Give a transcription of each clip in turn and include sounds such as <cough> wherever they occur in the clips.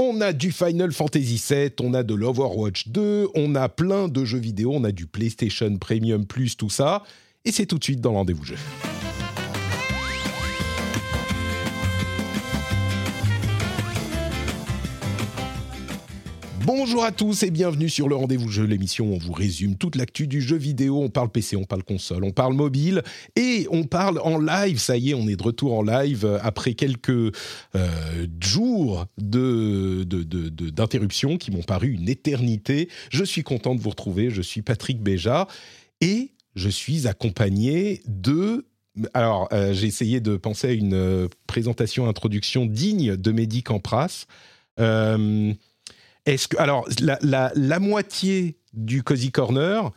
On a du Final Fantasy VII, on a de l'Overwatch 2, on a plein de jeux vidéo, on a du PlayStation Premium Plus, tout ça. Et c'est tout de suite dans le rendez-vous jeu. Bonjour à tous et bienvenue sur le Rendez-vous Jeu, l'émission où on vous résume toute l'actu du jeu vidéo. On parle PC, on parle console, on parle mobile et on parle en live. Ça y est, on est de retour en live après quelques euh, jours de, de, de- de- d'interruption qui m'ont paru une éternité. Je suis content de vous retrouver. Je suis Patrick Béja et je suis accompagné de alors, euh, j'ai essayé de penser à une euh, présentation, introduction digne de Mehdi Campras. Est-ce que, alors, la, la- la moitié du Cozy Corner,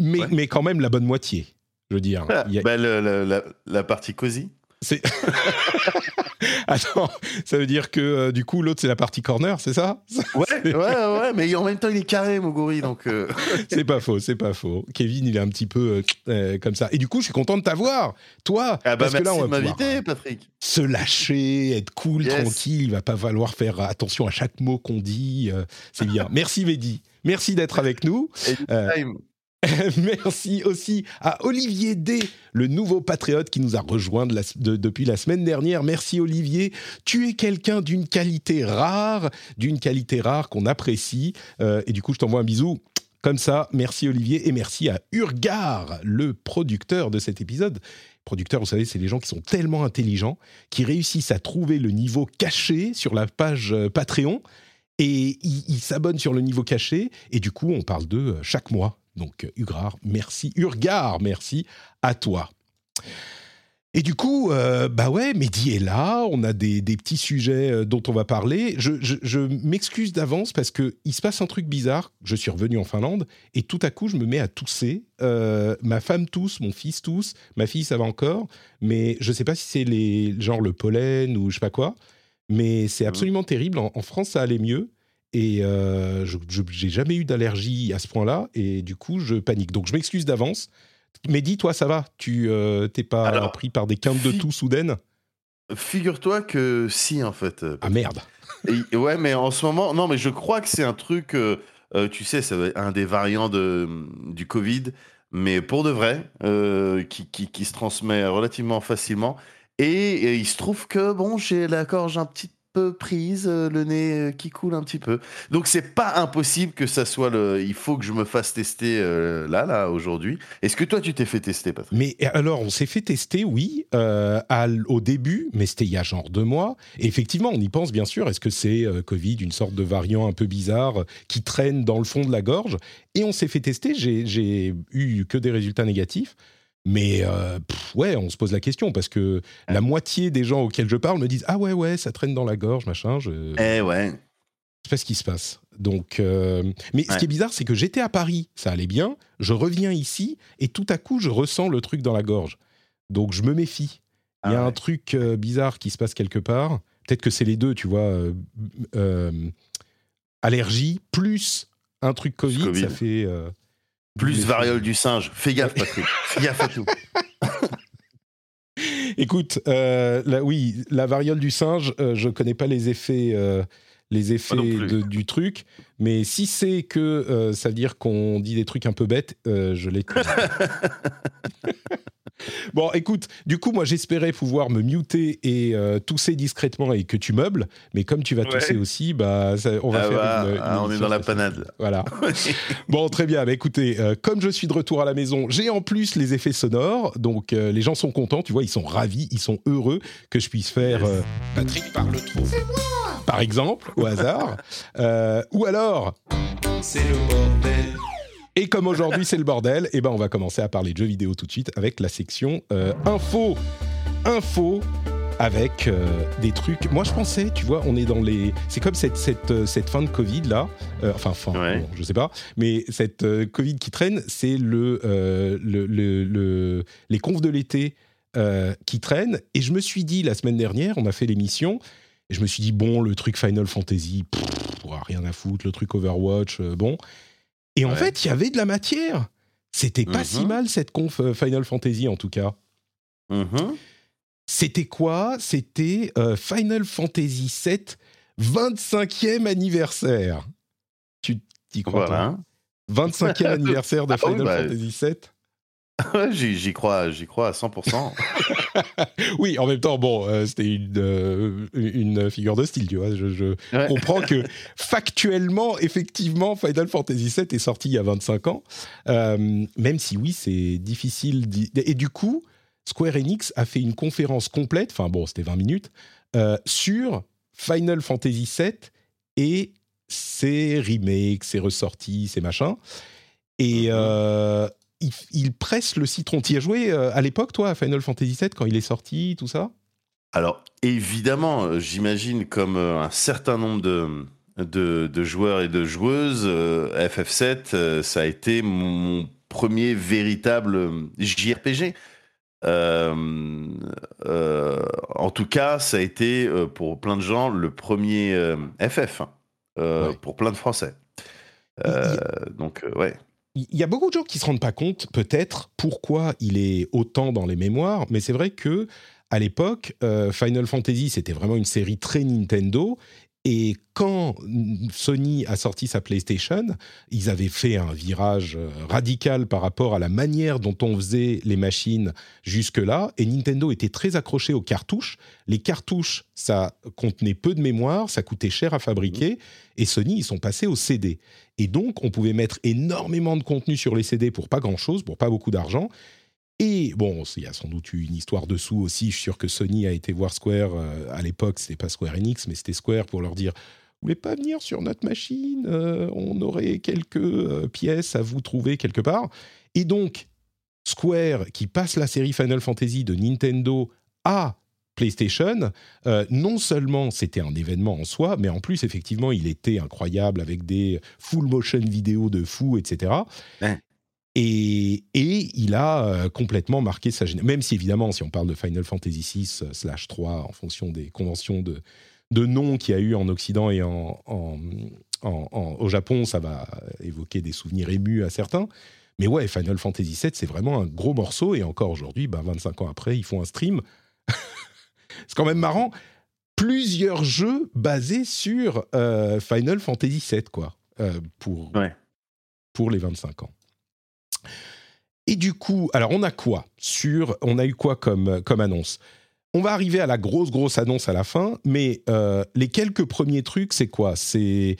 mais, Ouais. mais quand même la bonne moitié, je veux dire. Ah, a- bah, le- le- la, la partie cosy. C'est- <laughs> Attends, ça veut dire que euh, du coup, l'autre, c'est la partie corner, c'est ça? Ouais, ouais, ouais, mais en même temps, il est carré, Moguri, donc. euh, <laughs> C'est pas faux, c'est pas faux. Kevin, il est un petit peu euh, comme ça. Et du coup, je suis content de t'avoir, toi, Ah bah parce que là, on de va pouvoir m'inviter, Patrick. se lâcher, être cool, Yes. tranquille. Il va pas falloir faire attention à chaque mot qu'on dit. c'est bien. Merci Mehdi. Merci d'être avec nous. Anytime. <laughs> Merci aussi à Olivier D, le nouveau patriote qui nous a rejoint depuis la semaine dernière. Merci Olivier. Tu es quelqu'un d'une qualité rare, d'une qualité rare qu'on apprécie. Euh, et du coup, je t'envoie un bisou. Comme ça, merci Olivier et merci à Urgar, le producteur de cet épisode. Producteur, vous savez, c'est les gens qui sont tellement intelligents, qui réussissent à trouver le niveau caché sur la page euh, Patreon et ils ils s'abonnent sur le niveau caché et du coup, on parle d'eux euh, chaque mois. Donc, euh, Urgar, merci. Urgar, merci à toi. Et du coup, euh, bah ouais, Mehdi est là, on a des, des petits sujets euh, dont on va parler. Je, je- je m'excuse d'avance parce que il se passe un truc bizarre. Je suis revenu en Finlande et tout à coup, je me mets à tousser. Euh, ma femme tousse, mon fils tousse, ma fille ça va encore, mais je sais pas si c'est les genre le pollen ou je sais pas quoi. Mais c'est absolument terrible. En, en France, ça allait mieux. Et euh, je n'ai jamais eu d'allergie à ce point-là. Et du coup, je panique. Donc, je m'excuse d'avance. Mais dis, toi, ça va? Tu euh, t'es pas Alors, pris par des quintes de fi- toux soudaines? Figure-toi que si, en fait. euh, Ah merde <laughs> Et- ouais, mais en ce moment, non, mais je crois que c'est un truc, euh, euh, tu sais, c'est un des variants de, du Covid, mais pour de vrai, qui, qui, qui se transmet relativement facilement. Et, et il se trouve que, bon, j'ai la gorge un petit peu prise, euh, le nez euh, qui coule un petit peu. Donc, c'est pas impossible que ça soit le. Il faut que je me fasse tester euh, là, là, aujourd'hui. Est-ce que toi, tu t'es fait tester, Patrick? Mais alors, on s'est fait tester, oui, à au début, mais c'était il y a genre deux mois. Et effectivement, on y pense, bien sûr. Est-ce que c'est Covid, une sorte de variant un peu bizarre qui traîne dans le fond de la gorge? Et on s'est fait tester. J'ai eu que des résultats négatifs. Mais euh, pff, ouais, on se pose la question parce que la moitié des gens auxquels je parle me disent Ah ouais, ouais, ça traîne dans la gorge, machin. Je Eh ouais. sais pas ce qui se passe. Donc, euh, mais ce qui est bizarre, c'est que j'étais à Paris, ça allait bien. Je reviens ici et tout à coup, je ressens le truc dans la gorge. Donc, je me méfie. Il y a Ah un truc euh, bizarre qui se passe quelque part. Peut-être que c'est les deux, tu vois. allergie plus un truc Covid, Covid. ça fait. Plus variole du singe. Fais gaffe, Patrick. Fais gaffe à tout. <laughs> Écoute, euh, oui, la variole du singe, euh, je connais pas les effets, euh, les effets de- du truc, mais si c'est que euh, ça veut dire qu'on dit des trucs un peu bêtes, euh, je l'ai. <laughs> bon, écoute, du coup, moi, j'espérais pouvoir me muter et euh, tousser discrètement et que tu meubles, mais comme tu vas Ouais. tousser aussi, bah, ça- on va Ah faire bah, une, une ah, on est dans la panade. là. Voilà. <laughs> Bon, très bien. Bah, écoutez, euh, comme je suis de retour à la maison, j'ai en plus les effets sonores. Donc, euh, les gens sont contents. Tu vois, ils sont ravis, ils sont heureux que je puisse faire euh, Patrick parle trop. Par exemple, au hasard. Euh, ou alors. C'est le bordel. Et comme aujourd'hui c'est le bordel, eh ben on va commencer à parler de jeux vidéo tout de suite avec la section euh, info. Info. avec euh, des trucs. Moi, je pensais, tu vois, on est dans les. C'est comme cette, cette, euh, cette fin de Covid là. Euh, enfin, fin, Ouais. bon, je sais pas. Mais cette euh, Covid qui traîne, c'est le, le, le- le- les confs de l'été qui traînent. Et je me suis dit la semaine dernière, on a fait l'émission. Et je me suis dit, bon, le truc Final Fantasy, pff, rien à foutre. Le truc Overwatch, bon. Et en Ouais. fait, il y avait de la matière. C'était pas Mhm. si mal cette conf euh, Final Fantasy en tout cas. Mhm. C'était quoi? C'était euh, Final Fantasy VII 25e anniversaire. Tu t'y crois Voilà. pas? 25e <laughs> anniversaire de Ah oui, Final bah. Fantasy VII <laughs> j'y crois, j'y crois à 100%. <laughs> Oui, en même temps, bon, euh, c'était une, euh, une figure de style, tu vois. Je, je Ouais. comprends que <laughs> factuellement, effectivement, Final Fantasy VII est sorti il y a 25 ans. Euh, même si, oui, c'est difficile. Et du coup, Square Enix a fait une conférence complète, enfin bon, c'était 20 minutes, sur Final Fantasy VII et ses remakes, ses ressorties, ses machins. Et Mhm. euh, il, il presse le citron. Tu y as joué euh, à l'époque, toi, à Final Fantasy VII, quand il est sorti, tout ça? Alors, évidemment, euh, j'imagine comme euh, un certain nombre de, de, de joueurs et de joueuses, euh, FF7, euh, ça a été mon premier véritable JRPG. Euh, en tout cas, ça a été pour plein de gens le premier FF, hein, Ouais. pour plein de Français. Donc, ouais. Il y a beaucoup de gens qui se rendent pas compte, peut-être, pourquoi il est autant dans les mémoires, mais c'est vrai que à l'époque, euh, Final Fantasy, c'était vraiment une série très Nintendo. Et quand Sony a sorti sa PlayStation, ils avaient fait un virage euh, radical par rapport à la manière dont on faisait les machines jusque-là. Et Nintendo était très accroché aux cartouches. Les cartouches, ça contenait peu de mémoire, ça coûtait cher à fabriquer. Et Sony, ils sont passés au CD. Et donc, on pouvait mettre énormément de contenu sur les CD pour pas grand-chose, pour pas beaucoup d'argent. Et bon, il y a sans doute une histoire dessous aussi. Je suis sûr que Sony a été voir Square euh, à l'époque. C'était pas Square Enix, mais c'était Square pour leur dire Vous voulez pas venir sur notre machine Euh, On aurait quelques euh, pièces à vous trouver quelque part. Et donc, Square, qui passe la série Final Fantasy de Nintendo à PlayStation, non seulement c'était un événement en soi, mais en plus, effectivement, il était incroyable avec des full motion vidéos de fou, etc. Et, et il a euh, complètement marqué sa génération. Même si, évidemment, si on parle de Final Fantasy VI euh, slash 3, en fonction des conventions de, de noms qu'il y a eu en Occident et en, en- en- en- au Japon, ça va évoquer des souvenirs émus à certains. Mais ouais, Final Fantasy VII, c'est vraiment un gros morceau. Et encore aujourd'hui, bah, 25 ans après, ils font un stream. <laughs> c'est quand même marrant. Plusieurs jeux basés sur euh, Final Fantasy VII, quoi, euh, pour, Ouais. pour les 25 ans. Et du coup, alors on a quoi sur, on a eu quoi comme, comme annonce? On va arriver à la grosse grosse annonce à la fin, mais euh, les quelques premiers trucs, c'est quoi? C'est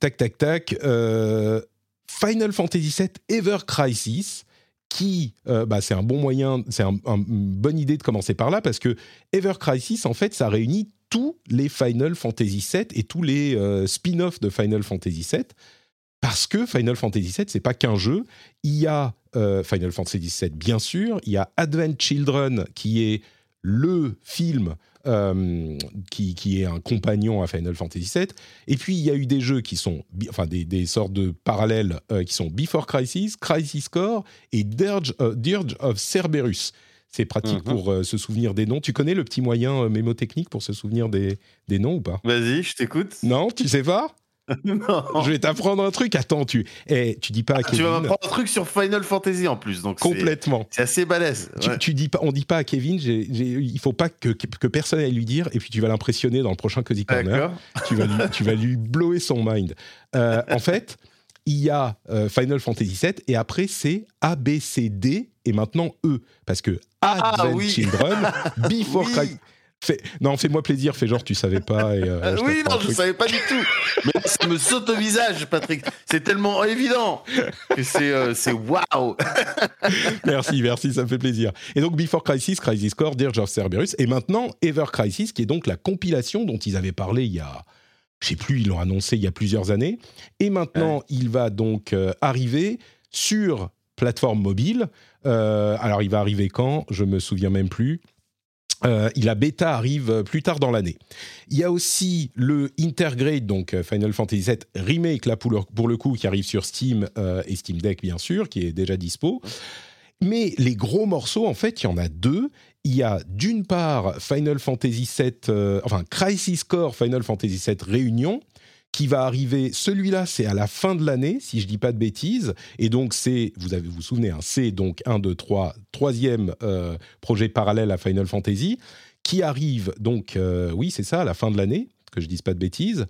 tac tac tac. euh, Final Fantasy VII Ever Crisis, qui, euh, bah, c'est un bon moyen, c'est un- un- une bonne idée de commencer par là parce que Ever Crisis, en fait, ça réunit tous les Final Fantasy VII et tous les euh, spin-offs de Final Fantasy VII. Parce que Final Fantasy VII, c'est pas qu'un jeu. Il y a euh, Final Fantasy VII, bien sûr. Il y a Advent Children, qui est le film euh, qui, qui est un compagnon à Final Fantasy VII. Et puis, il y a eu des jeux qui sont, enfin, des, des sortes de parallèles euh, qui sont Before Crisis, Crisis Core et Dirge, Dirge of Cerberus. C'est pratique Mhm. pour euh, se souvenir des noms. Tu connais le petit moyen mémotechnique pour se souvenir des, des noms ou pas? Vas-y, je t'écoute. Non, tu sais pas? <laughs> Je vais t'apprendre un truc. Attends, tu, eh, tu dis pas à Ah, tu Kevin. vas m'apprendre un truc sur Final Fantasy en plus, donc Complètement. c'est assez balèze. Tu, ouais. tu dis pas, on dit pas à Kevin, il faut pas que, que personne aille lui dire, et puis tu vas l'impressionner dans le prochain Cozy Corner. Tu vas lui, <laughs> tu vas lui blower son mind. Euh, en fait, il y a euh, Final Fantasy VII et après c'est A B C D et maintenant E parce que Ah, Advent oui. Children, Before <laughs> Oui. Crisis. Non, fais-moi plaisir, fais genre tu savais pas. Et, euh, je oui, non, je savais pas du tout. Mais ça me saute au visage, Patrick. C'est tellement évident que c'est euh, waouh. <laughs> Merci, merci, ça me fait plaisir. Et donc Before Crisis, Crisis Core, Dirge of Cerberus, et maintenant Ever Crisis, qui est donc la compilation dont ils avaient parlé il y a, je sais plus, ils l'ont annoncé il y a plusieurs années. Et maintenant, il va donc euh, arriver sur plateforme mobile. Euh, alors, il va arriver quand? Je me souviens même plus. Euh, la bêta arrive plus tard dans l'année. Il y a aussi le Intergrade, donc euh, Final Fantasy VII Remake, là pour le, coup, qui arrive sur Steam euh, et Steam Deck, bien sûr, qui est déjà dispo. Mais les gros morceaux, en fait, il y en a deux. Il y a d'une part Final Fantasy VII, euh, enfin Crisis Core Final Fantasy VII Réunion, qui va arriver. Celui-là, c'est à la fin de l'année, si je dis pas de bêtises. Et donc, c'est, vous avez, vous souvenez, hein, c'est donc un, deux, trois, troisième euh, projet parallèle à Final Fantasy, qui arrive donc, euh, oui, c'est ça, à la fin de l'année, que je dise pas de bêtises.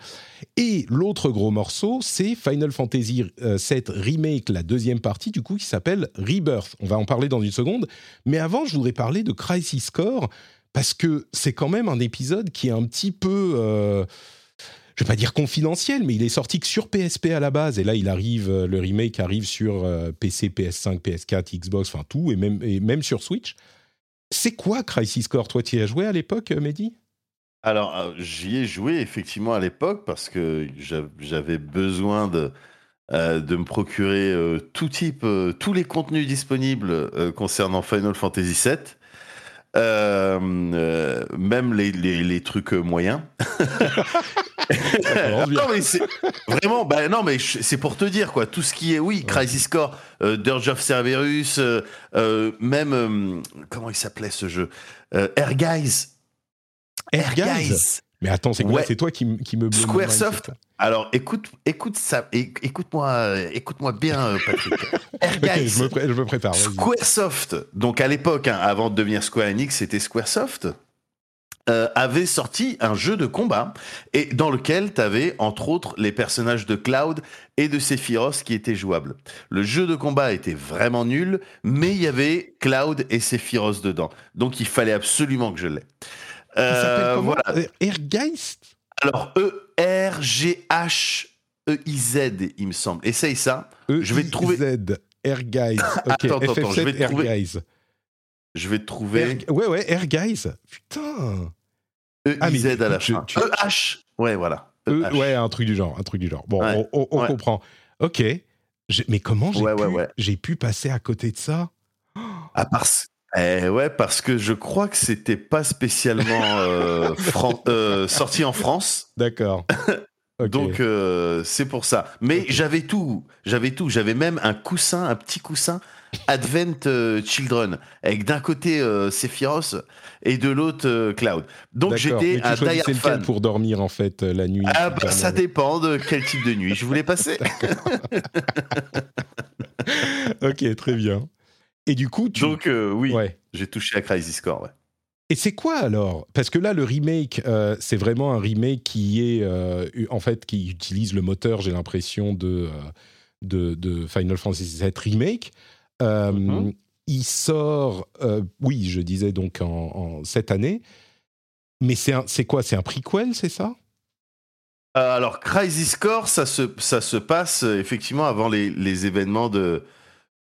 Et l'autre gros morceau, c'est Final Fantasy euh, VII Remake, la deuxième partie, du coup, qui s'appelle Rebirth. On va en parler dans une seconde. Mais avant, je voudrais parler de Crisis Core, parce que c'est quand même un épisode qui est un petit peu... euh, je vais pas dire confidentiel, mais il est sorti que sur PSP à la base, et là il arrive, euh, le remake arrive sur PC, PS5, PS4, Xbox, enfin tout, et même, même sur Switch. C'est quoi Crisis Core? Toi, tu y as joué à l'époque, euh, Mehdi? Alors, euh, j'y ai joué effectivement à l'époque parce que j'a- j'avais besoin de, de me procurer tout type, tous les contenus disponibles concernant Final Fantasy VII. Euh, euh, même les, les- les trucs euh, moyens. non mais c'est vraiment, bah non mais je- c'est pour te dire quoi, tout ce qui est, oui, Crisis Core, euh, Dirge of Cerberus, même comment il s'appelait ce jeu, Air Guys. Air Guys Mais attends, c'est Ouais. C'est toi qui, qui me... Squaresoft. Alors écoute, écoute ça, écoute-moi, euh, écoute-moi bien, euh, Patrick. <laughs> Air Ok, Guys. je, me pré- je me prépare. Squaresoft, donc à l'époque, hein, avant de devenir Square Enix, c'était Squaresoft, euh, avait sorti un jeu de combat et dans lequel tu avais entre autres les personnages de Cloud et de Sephiroth qui étaient jouables. Le jeu de combat était vraiment nul, mais il y avait Cloud et Sephiroth dedans. Donc il fallait absolument que je l'ai. Euh, voilà. Euh, Airgeist Alors E-R-G-H-E-I-Z, il me semble. Essaye ça. Je vais te trouver- E-I-Z, Airguys. <laughs> Ok, Attends, attends, attends, je vais FF7 te trouver- Airguys. Je vais te trouver Air- Ouais, ouais, Airguys. Putain Ah, E-I-Z à la fin. tu- E-H. Ouais, voilà. Euh, E-H. ouais, un truc du genre, un truc du genre. Bon, Ouais, on, on- ouais. comprend. Ok. Mais comment j'ai Ouais, pu, pu passer à côté de ça? Ah, parce... Eh ouais, parce que je crois que c'était pas spécialement euh, <laughs> euh, sorti en France. D'accord. <laughs> Donc euh, c'est pour ça. Mais j'avais tout, j'avais tout, j'avais même un coussin, un petit coussin Advent Children avec d'un côté Sephiroth et de l'autre Cloud. Donc j'étais un die lequel fan. pour dormir en fait la nuit Ah bah ça dépend de quel type de nuit je voulais passer. <laughs> Ok, très bien. Et du coup, tu. Donc euh, oui, ouais. j'ai touché à Crisis Core. Ouais. Et c'est quoi alors? Parce que là, le remake, euh, c'est vraiment un remake qui est euh, en fait qui utilise le moteur, j'ai l'impression de, de de Final Fantasy VII remake. Euh, Mhm. Il sort, oui, je disais donc en, en cette année. Mais c'est un- c'est quoi? C'est un prequel, c'est ça? Alors, Crisis Core, ça se, ça se passe effectivement avant les, les événements de,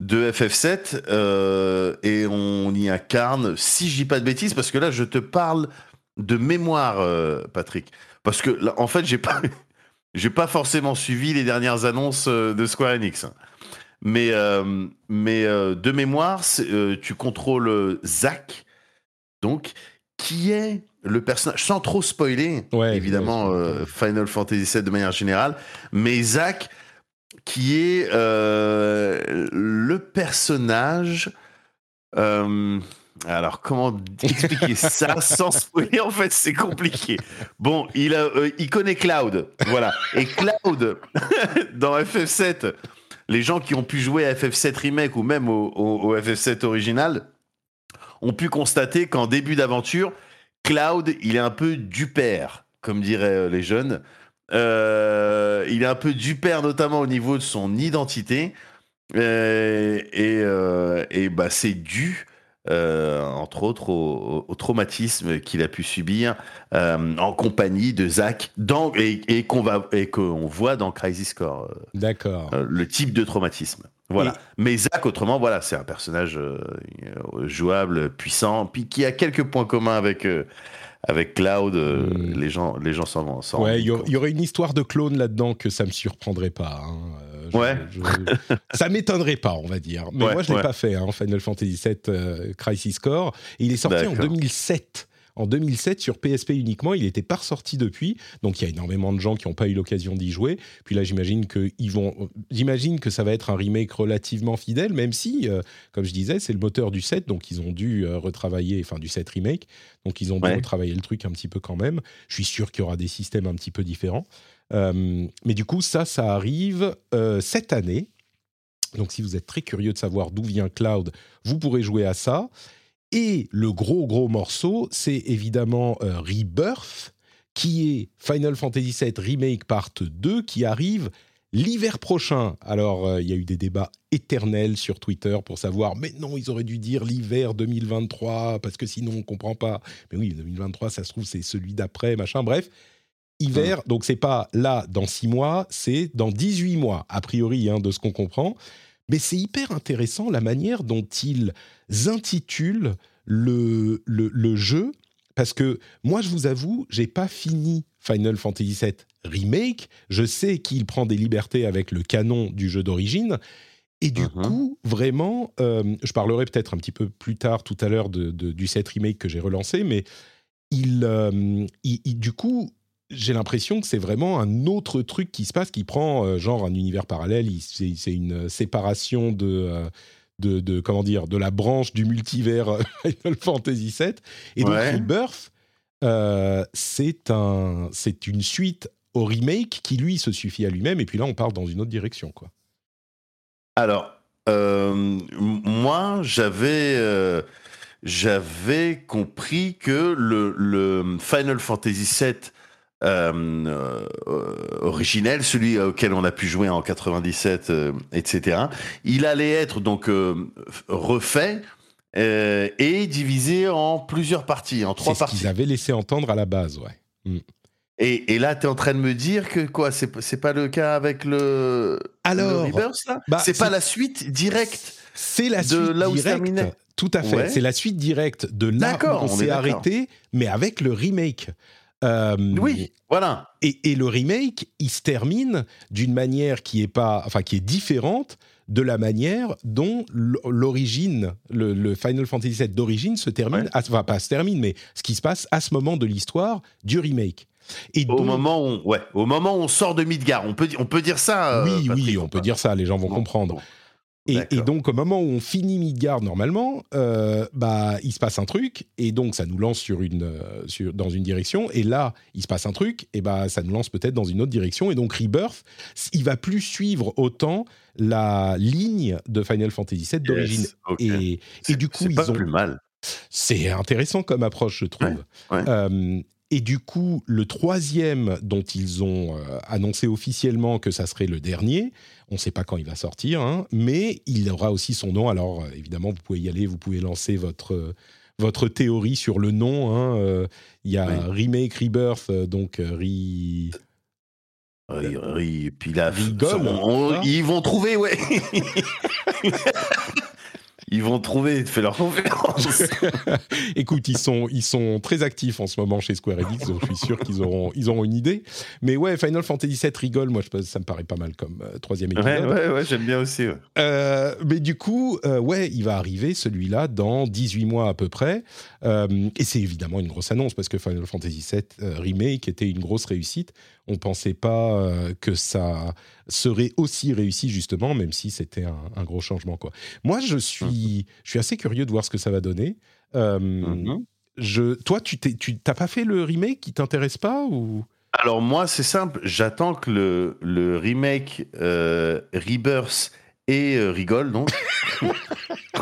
de FF7 euh, et on y incarne, si je dis pas de bêtises, parce que là, je te parle de mémoire, euh, Patrick. Parce que, là, en fait, j'ai pas, <laughs> j'ai pas forcément suivi les dernières annonces euh, de Square Enix. Mais, euh, mais de mémoire, tu contrôles Zack, donc, qui est le personnage, sans trop spoiler, Ouais, évidemment, ouais, Final Fantasy VII de manière générale, mais Zack, qui est euh, le personnage. euh, alors, comment expliquer <laughs> ça sans spoiler En fait, c'est compliqué. Bon, il, a, euh, il connaît Cloud, voilà. Et Cloud, <laughs> dans FF7, les gens qui ont pu jouer à FF7 Remake ou même au, au- au FF7 original ont pu constater qu'en début d'aventure, Cloud, il est un peu du père, comme diraient les jeunes. Euh, il est un peu du père, notamment au niveau de son identité. Euh, et euh, et bah, c'est dû, entre autres, au, au traumatisme qu'il a pu subir en compagnie de Zack dans, et, et qu'on voit dans Crisis Core, D'accord. le type de traumatisme. Voilà. Et- Mais Zack, autrement, voilà, c'est un personnage jouable, puissant, puis qui a quelques points communs avec avec Cloud. euh, Mm. Les gens, les gens s'en vont. Ouais, il y, aurait une histoire de clone là-dedans que ça me surprendrait pas. hein. Euh, je- Ouais. je- ça m'étonnerait pas, on va dire. Mais Ouais, moi, je l'ai ouais. pas fait, hein, Final Fantasy VII euh, Crisis Core. Il est sorti en D'accord. 2007 en 2007 sur PSP uniquement. Il n'était pas ressorti depuis, donc il y a énormément de gens qui n'ont pas eu l'occasion d'y jouer. Puis là, j'imagine que ils vont, j'imagine que ça va être un remake relativement fidèle, même si, euh, comme je disais, c'est le moteur du 7, donc ils ont dû euh, retravailler, enfin du 7 remake, donc ils ont dû Ouais. retravailler le truc un petit peu quand même. Je suis sûr qu'il y aura des systèmes un petit peu différents. Euh, mais du coup, ça, ça arrive cette année. Donc, si vous êtes très curieux de savoir d'où vient Cloud, vous pourrez jouer à ça. Et le gros, gros morceau, c'est évidemment euh, Rebirth, qui est Final Fantasy VII Remake Part 2, qui arrive l'hiver prochain. Alors, euh, il y a eu des débats éternels sur Twitter pour savoir, mais non, ils auraient dû dire l'hiver 2023, parce que sinon, on ne comprend pas. Mais oui, 2023, ça se trouve, c'est celui d'après, machin, bref. Hiver, donc c'est pas là dans six mois, c'est dans 18 mois, a priori, hein, de ce qu'on comprend. Mais c'est hyper intéressant la manière dont ils intitulent le, le, le jeu, parce que moi, je vous avoue, j'ai pas fini Final Fantasy VII Remake. Je sais qu'il prend des libertés avec le canon du jeu d'origine. Et du Mhm. coup, vraiment, euh, je parlerai peut-être un petit peu plus tard, tout à l'heure, de, de- du 7 Remake que j'ai relancé, mais il, euh, il- il- du coup, j'ai l'impression que c'est vraiment un autre truc qui se passe, qui prend euh, genre un univers parallèle. C'est une séparation de, euh, de, de- comment dire, de la branche du multivers euh, <laughs> Final Fantasy VII. Et donc Ouais. Rebirth, euh, c'est un, c'est une suite au remake qui lui se suffit à lui-même. Et puis là, on part dans une autre direction, quoi. Alors, euh, moi, j'avais euh, j'avais compris que le, le Final Fantasy VII euh, euh, originel, celui auquel on a pu jouer en 97, euh, etc., il allait être donc euh, refait et divisé en plusieurs parties, en trois C'est ce parties. qu'ils avaient laissé entendre à la base, ouais. Et, et là, tu es en train de me dire que quoi C'est pas le cas avec le, Alors, le Rebirth, là? bah, C'est pas la suite directe C'est la de suite là où directe. terminait. Tout à fait. Ouais. C'est la suite directe de là où on, on est s'est arrêté, mais avec le remake. Euh, Oui, voilà. Et, et le remake, il se termine d'une manière qui est pas, enfin qui est différente de la manière dont l'origine, le, le Final Fantasy VII d'origine se termine, Ouais. à- enfin pas se termine, mais ce qui se passe à ce moment de l'histoire du remake. Et Au donc- moment, où, on- ouais, au moment où on sort de Midgar, on peut, on peut dire ça. euh, oui, Patrick, oui, ou on peut pas dire ça, les gens vont comprendre. bon. Et, donc, au moment où on finit Midgard normalement, euh, bah, il se passe un truc, et donc ça nous lance sur une, euh, sur, dans une direction, et là, il se passe un truc, et bah, ça nous lance peut-être dans une autre direction, et donc Rebirth, il va plus suivre autant la ligne de Final Fantasy VII d'origine. Yes. Et, et du coup, c'est ils pas ont plus mal. c'est intéressant comme approche, je trouve. Ouais, ouais. Euh, et du coup, le troisième dont ils ont euh, annoncé officiellement que ça serait le dernier, on ne sait pas quand il va sortir, hein, mais il aura aussi son nom. Alors, euh, évidemment, vous pouvez y aller, vous pouvez lancer votre, euh, votre théorie sur le nom. hein, euh, Il y a Oui. Remake, Rebirth, donc Re- et puis là, Rigole, on- on- ils vont trouver, ouais. <laughs> ils vont trouver, fais leur conférence. <laughs> Écoute, ils sont, ils sont très actifs en ce moment chez Square Enix, donc je suis sûr qu'ils auront, ils auront une idée. Mais ouais, Final Fantasy VII rigole, moi, je, pense- ça me paraît pas mal comme euh, troisième épisode. ouais, ouais, ouais, j'aime bien aussi. ouais. Euh, mais du coup, euh, ouais, il va arriver celui-là dans 18 mois à peu près. Et c'est évidemment une grosse annonce parce que Final Fantasy VII Remake était une grosse réussite. On pensait pas que ça serait aussi réussi justement, même si c'était un, un gros changement. Quoi. Moi, je suis, je suis assez curieux de voir ce que ça va donner. Euh, Mhm. je, toi, tu t'as pas fait le remake qui t'intéresse pas ou? Alors moi, c'est simple, j'attends que le, le remake euh, Rebirth et euh, Rigole, donc, <laughs> <laughs>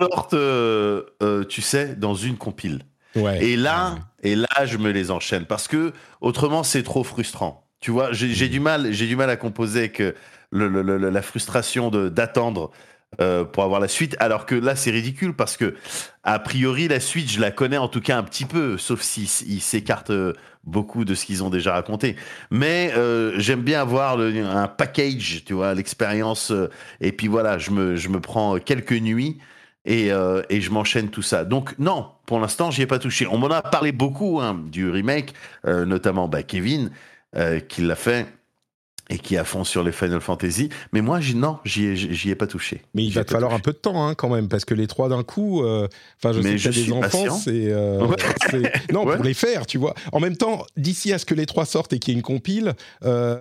sortent, euh, tu sais, dans une compile. Ouais. Et là, et là, je me les enchaîne parce que autrement, c'est trop frustrant. Tu vois, j'ai j'ai du mal, j'ai du mal à composer que la frustration d'attendre euh, pour avoir la suite, alors que là, c'est ridicule parce que a priori, la suite, je la connais en tout cas un petit peu, sauf s'ils ils s'écartent euh, beaucoup de ce qu'ils ont déjà raconté. Mais euh, j'aime bien avoir un package, tu vois, l'expérience. et puis voilà, je me, je me prends quelques nuits et, et je m'enchaîne tout ça. Donc non, pour l'instant, j'y ai pas touché. On m'en a parlé beaucoup hein, du remake, notamment bah, Kevin qui l'a fait. Et qui est à fond sur les Final Fantasy. Mais moi, j'y, non, j'y ai, j'y ai pas touché. Mais il va te falloir touché. un peu de temps hein, quand même, parce que les trois d'un coup, euh, enfin je Mais sais que je des enfants, c'est... euh, <laughs> Ouais. Non, Ouais. pour les faire, tu vois. En même temps, d'ici à ce que les trois sortent et qu'il y ait une compile... euh,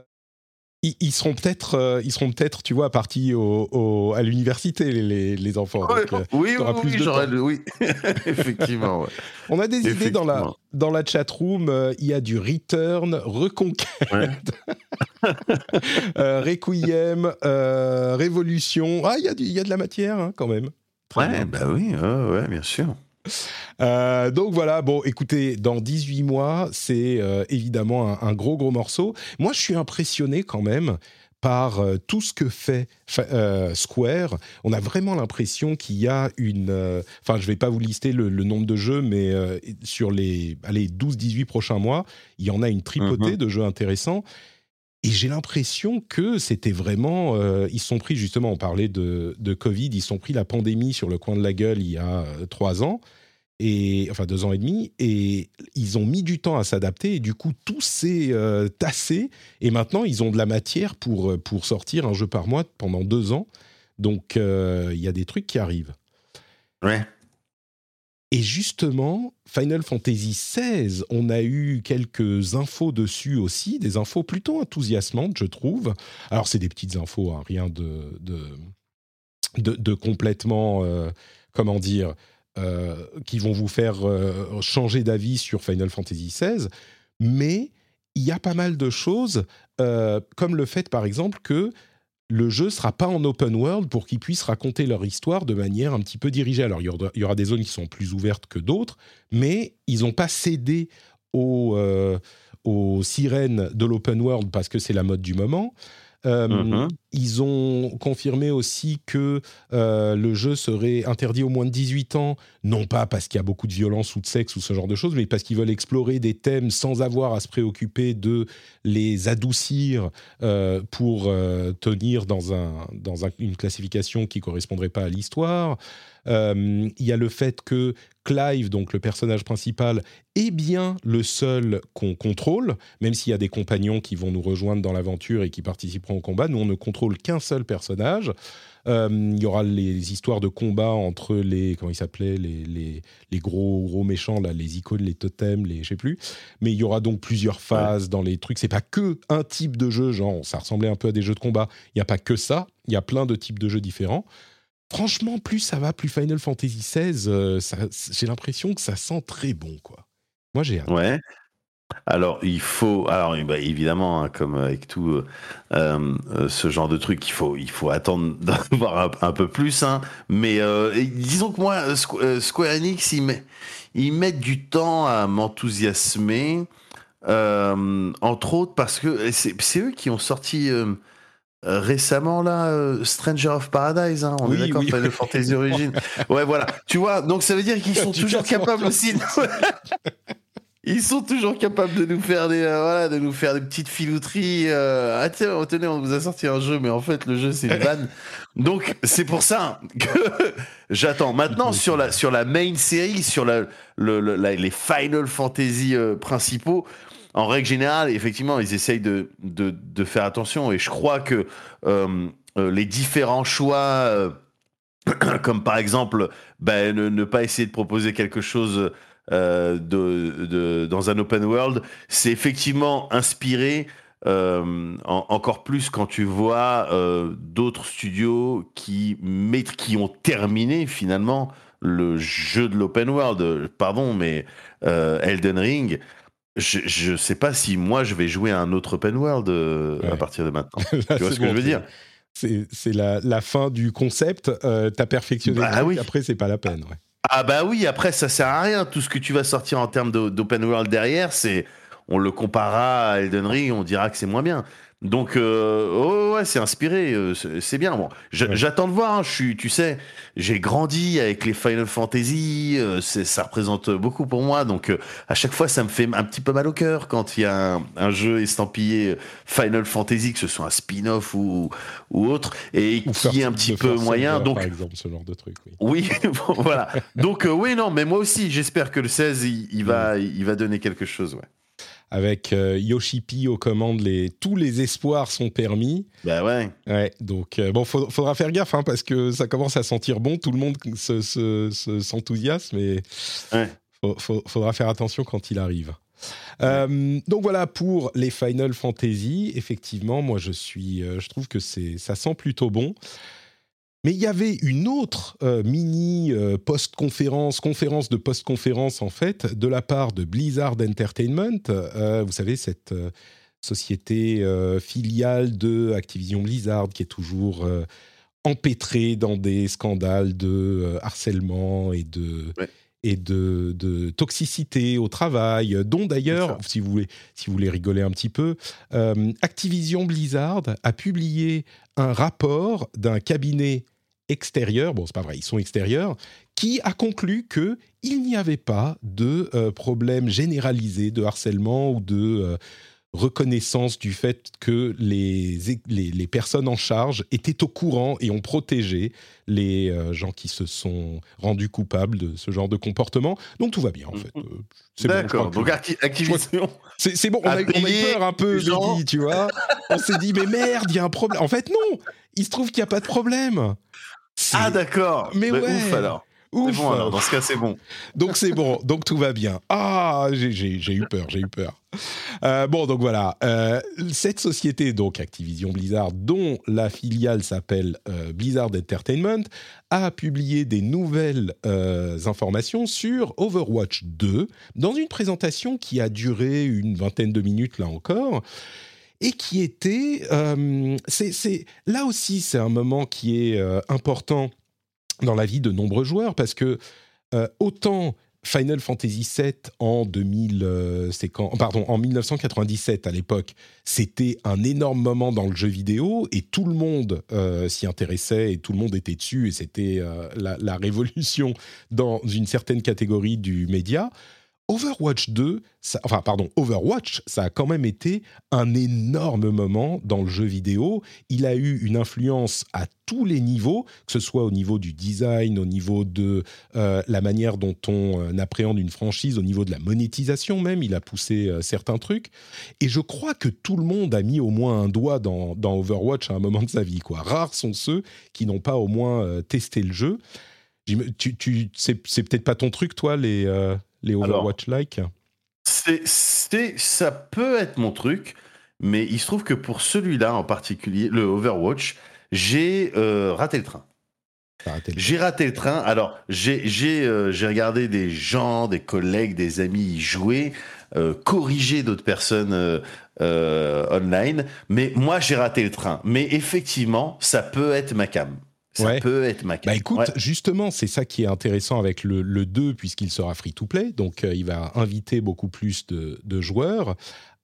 ils, ils seront peut-être, euh, ils seront peut-être, tu vois, partis au, au- à l'université les, les, enfants. Ouais, Donc, euh, oui, oui, t'auras oui, plus de oui. <laughs> effectivement. ouais. On a des idées dans la, dans la chat room. Il y a du Return, Reconquête, Ouais. <laughs> euh, Requiem, euh, Révolution. Ah, il y, a du- il y a de la matière hein, quand même. Très Ouais, bien. bah oui, bien sûr. Euh, donc voilà, bon, écoutez, dans 18 mois, c'est euh, évidemment un, un gros, gros morceau. Moi, je suis impressionné quand même par euh, tout ce que fait fa- Square. On a vraiment l'impression qu'il y a une... Enfin, je vais pas vous lister le, le nombre de jeux, mais sur les allez, 12-18 prochains mois, il y en a une tripotée Mhm. de jeux intéressants. Et j'ai l'impression que c'était vraiment... euh, ils sont pris, justement, on parlait de, de Covid, ils sont pris la pandémie sur le coin de la gueule il y a euh, trois ans et enfin deux ans et demi, et ils ont mis du temps à s'adapter, et du coup tout s'est euh, tassé, et maintenant ils ont de la matière pour, euh, pour sortir un jeu par mois pendant deux ans, donc il y a des trucs qui arrivent. Ouais. Et justement, Final Fantasy XVI, on a eu quelques infos dessus aussi, des infos plutôt enthousiasmantes, je trouve. Alors, c'est des petites infos, hein, rien de, de, complètement, euh, comment dire, euh, qui vont vous faire euh, changer d'avis sur Final Fantasy XVI. Mais il y a pas mal de choses, comme le fait, par exemple, que le jeu sera pas en open world pour qu'ils puissent raconter leur histoire de manière un petit peu dirigée. Alors, il y aura, des zones qui sont plus ouvertes que d'autres, mais ils n'ont pas cédé euh, aux sirènes de l'open world parce que c'est la mode du moment. Euh, Mhm. Ils ont confirmé aussi que euh, le jeu serait interdit aux moins de 18 ans, non pas parce qu'il y a beaucoup de violence ou de sexe ou ce genre de choses, mais parce qu'ils veulent explorer des thèmes sans avoir à se préoccuper de les adoucir euh, pour tenir dans, un, dans un- une classification qui correspondrait pas à l'histoire. Il y a le fait que Clive, donc le personnage principal, est bien le seul qu'on contrôle, même s'il y a des compagnons qui vont nous rejoindre dans l'aventure et qui participeront au combat. Nous, on ne contrôle qu'un seul personnage. Euh, Il y aura les histoires de combat entre les comment ils s'appelaient les, les, les gros gros méchants là, les icônes, les totems, les je sais plus. Mais il y aura donc plusieurs phases dans les trucs. C'est pas que un type de jeu, genre ça ressemblait un peu à des jeux de combat. Il y a pas que ça. Il y a plein de types de jeux différents. Franchement, plus ça va, plus Final Fantasy XVI, euh, j'ai l'impression que ça sent très bon, quoi. Moi, j'ai hâte. Ouais. Alors, il faut. Alors, bah, évidemment, hein, comme avec tout euh, euh, ce genre de truc, il faut, il faut attendre <laughs> d'avoir un, peu plus. hein. Mais disons que moi, Squ- Square Enix, ils, met- ils mettent du temps à m'enthousiasmer. entre autres parce que c'est eux qui ont sorti. Euh, récemment là euh, Stranger of Paradise hein, on Oui, est d'accord oui, Final oui. Fantasy Origin ouais voilà. Tu vois donc ça veut dire qu'ils sont <laughs> toujours capables aussi. De- <laughs> ils sont toujours capables de nous faire des euh, voilà de nous faire des petites filouteries euh, ah tiens oh, tenez on vous a sorti un jeu mais en fait le jeu c'est une vanne. <laughs> Donc c'est pour ça que j'attends. Maintenant sur la sur la main série sur la, le, le- la- les Final Fantasy euh, principaux en règle générale effectivement ils essayent de, de, de faire attention et je crois que euh, euh, les différents choix euh, <clears throat> comme par exemple ben, ne, pas essayer de proposer quelque chose de, de- dans un open world, c'est effectivement inspiré en- encore plus quand tu vois d'autres studios qui, qui ont terminé finalement le jeu de l'open world. Pardon, mais Elden Ring, je ne sais pas si moi je vais jouer à un autre open world euh, à partir de maintenant. <laughs> Là, Tu vois ce que je veux dire? C'est la, la fin du concept. Euh, T'as perfectionné Bah oui. après, c'est pas la peine. ouais. Ah bah oui, après ça sert à rien. Tout ce que tu vas sortir en termes d'open world derrière, c'est on le comparera à Elden Ring, on dira que c'est moins bien. Donc euh, oh ouais, c'est inspiré, euh, c'est bien. Bon, j'attends de voir. hein. Je suis, tu sais, j'ai grandi avec les Final Fantasy. euh, c'est- ça représente beaucoup pour moi. Donc à chaque fois, ça me fait un petit peu mal au cœur quand il y a un, un jeu estampillé Final Fantasy, que ce soit un spin-off ou, ou autre, et Ou qui est un petit peu moyen. Donc Par exemple, ce genre de truc, oui. oui, <laughs> bon, voilà. Donc oui, non, mais moi aussi, j'espère que le 16, il, il va, il va donner quelque chose. Ouais. Avec euh, Yoshipi aux commandes, les, tous les espoirs sont permis. Bah ouais. Ouais, donc euh, bon, faut- faudra faire gaffe hein, parce que ça commence à sentir bon, tout le monde se- se- se- s'enthousiasme et Ouais. faut- faut- faudra faire attention quand il arrive. Euh, donc voilà pour les Final Fantasy. Effectivement, moi je suis, euh, je trouve que c'est, ça sent plutôt bon. Mais il y avait une autre euh, mini euh, post-conférence, conférence de post-conférence en fait, de la part de Blizzard Entertainment. Euh, vous savez cette société filiale de Activision Blizzard qui est toujours empêtrée dans des scandales de harcèlement et de Ouais. et de, de toxicité au travail, dont d'ailleurs, si vous voulez, si vous voulez rigoler un petit peu, euh, Activision Blizzard a publié un rapport d'un cabinet extérieur, bon c'est pas vrai, ils sont extérieurs, qui a conclu que il n'y avait pas de euh, problème généralisé de harcèlement ou de euh, reconnaissance du fait que les, les, les personnes en charge étaient au courant et ont protégé les euh, gens qui se sont rendus coupables de ce genre de comportement. Donc tout va bien en fait. Euh, c'est bon, D'accord. que- Donc Acti- c'est c'est bon, on a, on a eu peur un peu. Mehdi, tu vois. On s'est dit, mais merde, il y a un problème. En fait, non, il se trouve qu'il n'y a pas de problème. Ah d'accord. Mais Bah, ouais. Ouf alors. C'est ouf. bon alors. Dans ce cas, c'est bon. Donc c'est bon, donc tout va bien. Ah, j'ai- j'ai j'ai eu peur, j'ai eu peur. Euh, bon, donc voilà, Euh, cette société, donc Activision Blizzard, dont la filiale s'appelle euh, Blizzard Entertainment, a publié des nouvelles informations sur Overwatch 2 dans une présentation qui a duré une vingtaine de minutes là encore. Et qui était, euh, c'est là aussi, c'est un moment qui est euh, important dans la vie de nombreux joueurs parce que euh, autant Final Fantasy VII en 2000, euh, quand, pardon, en 1997 à l'époque, c'était un énorme moment dans le jeu vidéo et tout le monde s'y intéressait et tout le monde était dessus et c'était la <laughs> révolution dans une certaine catégorie du média. Overwatch 2, ça- enfin pardon, Overwatch, ça a quand même été un énorme moment dans le jeu vidéo. Il a eu une influence à tous les niveaux, que ce soit au niveau du design, au niveau de euh, la manière dont on euh, appréhende une franchise, au niveau de la monétisation même. Il a poussé euh, certains trucs. Et je crois que tout le monde a mis au moins un doigt dans, Overwatch à un moment de sa vie. Rares sont ceux qui n'ont pas au moins testé le jeu. Tu, tu, c'est, peut-être pas ton truc, toi, les, les Overwatch-like ça peut être mon truc, mais il se trouve que pour celui-là en particulier, le Overwatch, j'ai euh, raté le train. J'ai raté le train. Alors, j'ai, euh, j'ai regardé des gens, des collègues, des amis y jouer, euh, corriger d'autres personnes online, mais moi, j'ai raté le train. Mais effectivement, ça peut être ma cam. Ça Ouais. peut être ma cam. Bah écoute, Ouais. justement, c'est ça qui est intéressant avec le, le 2, puisqu'il sera free-to-play, donc euh, il va inviter beaucoup plus de, de joueurs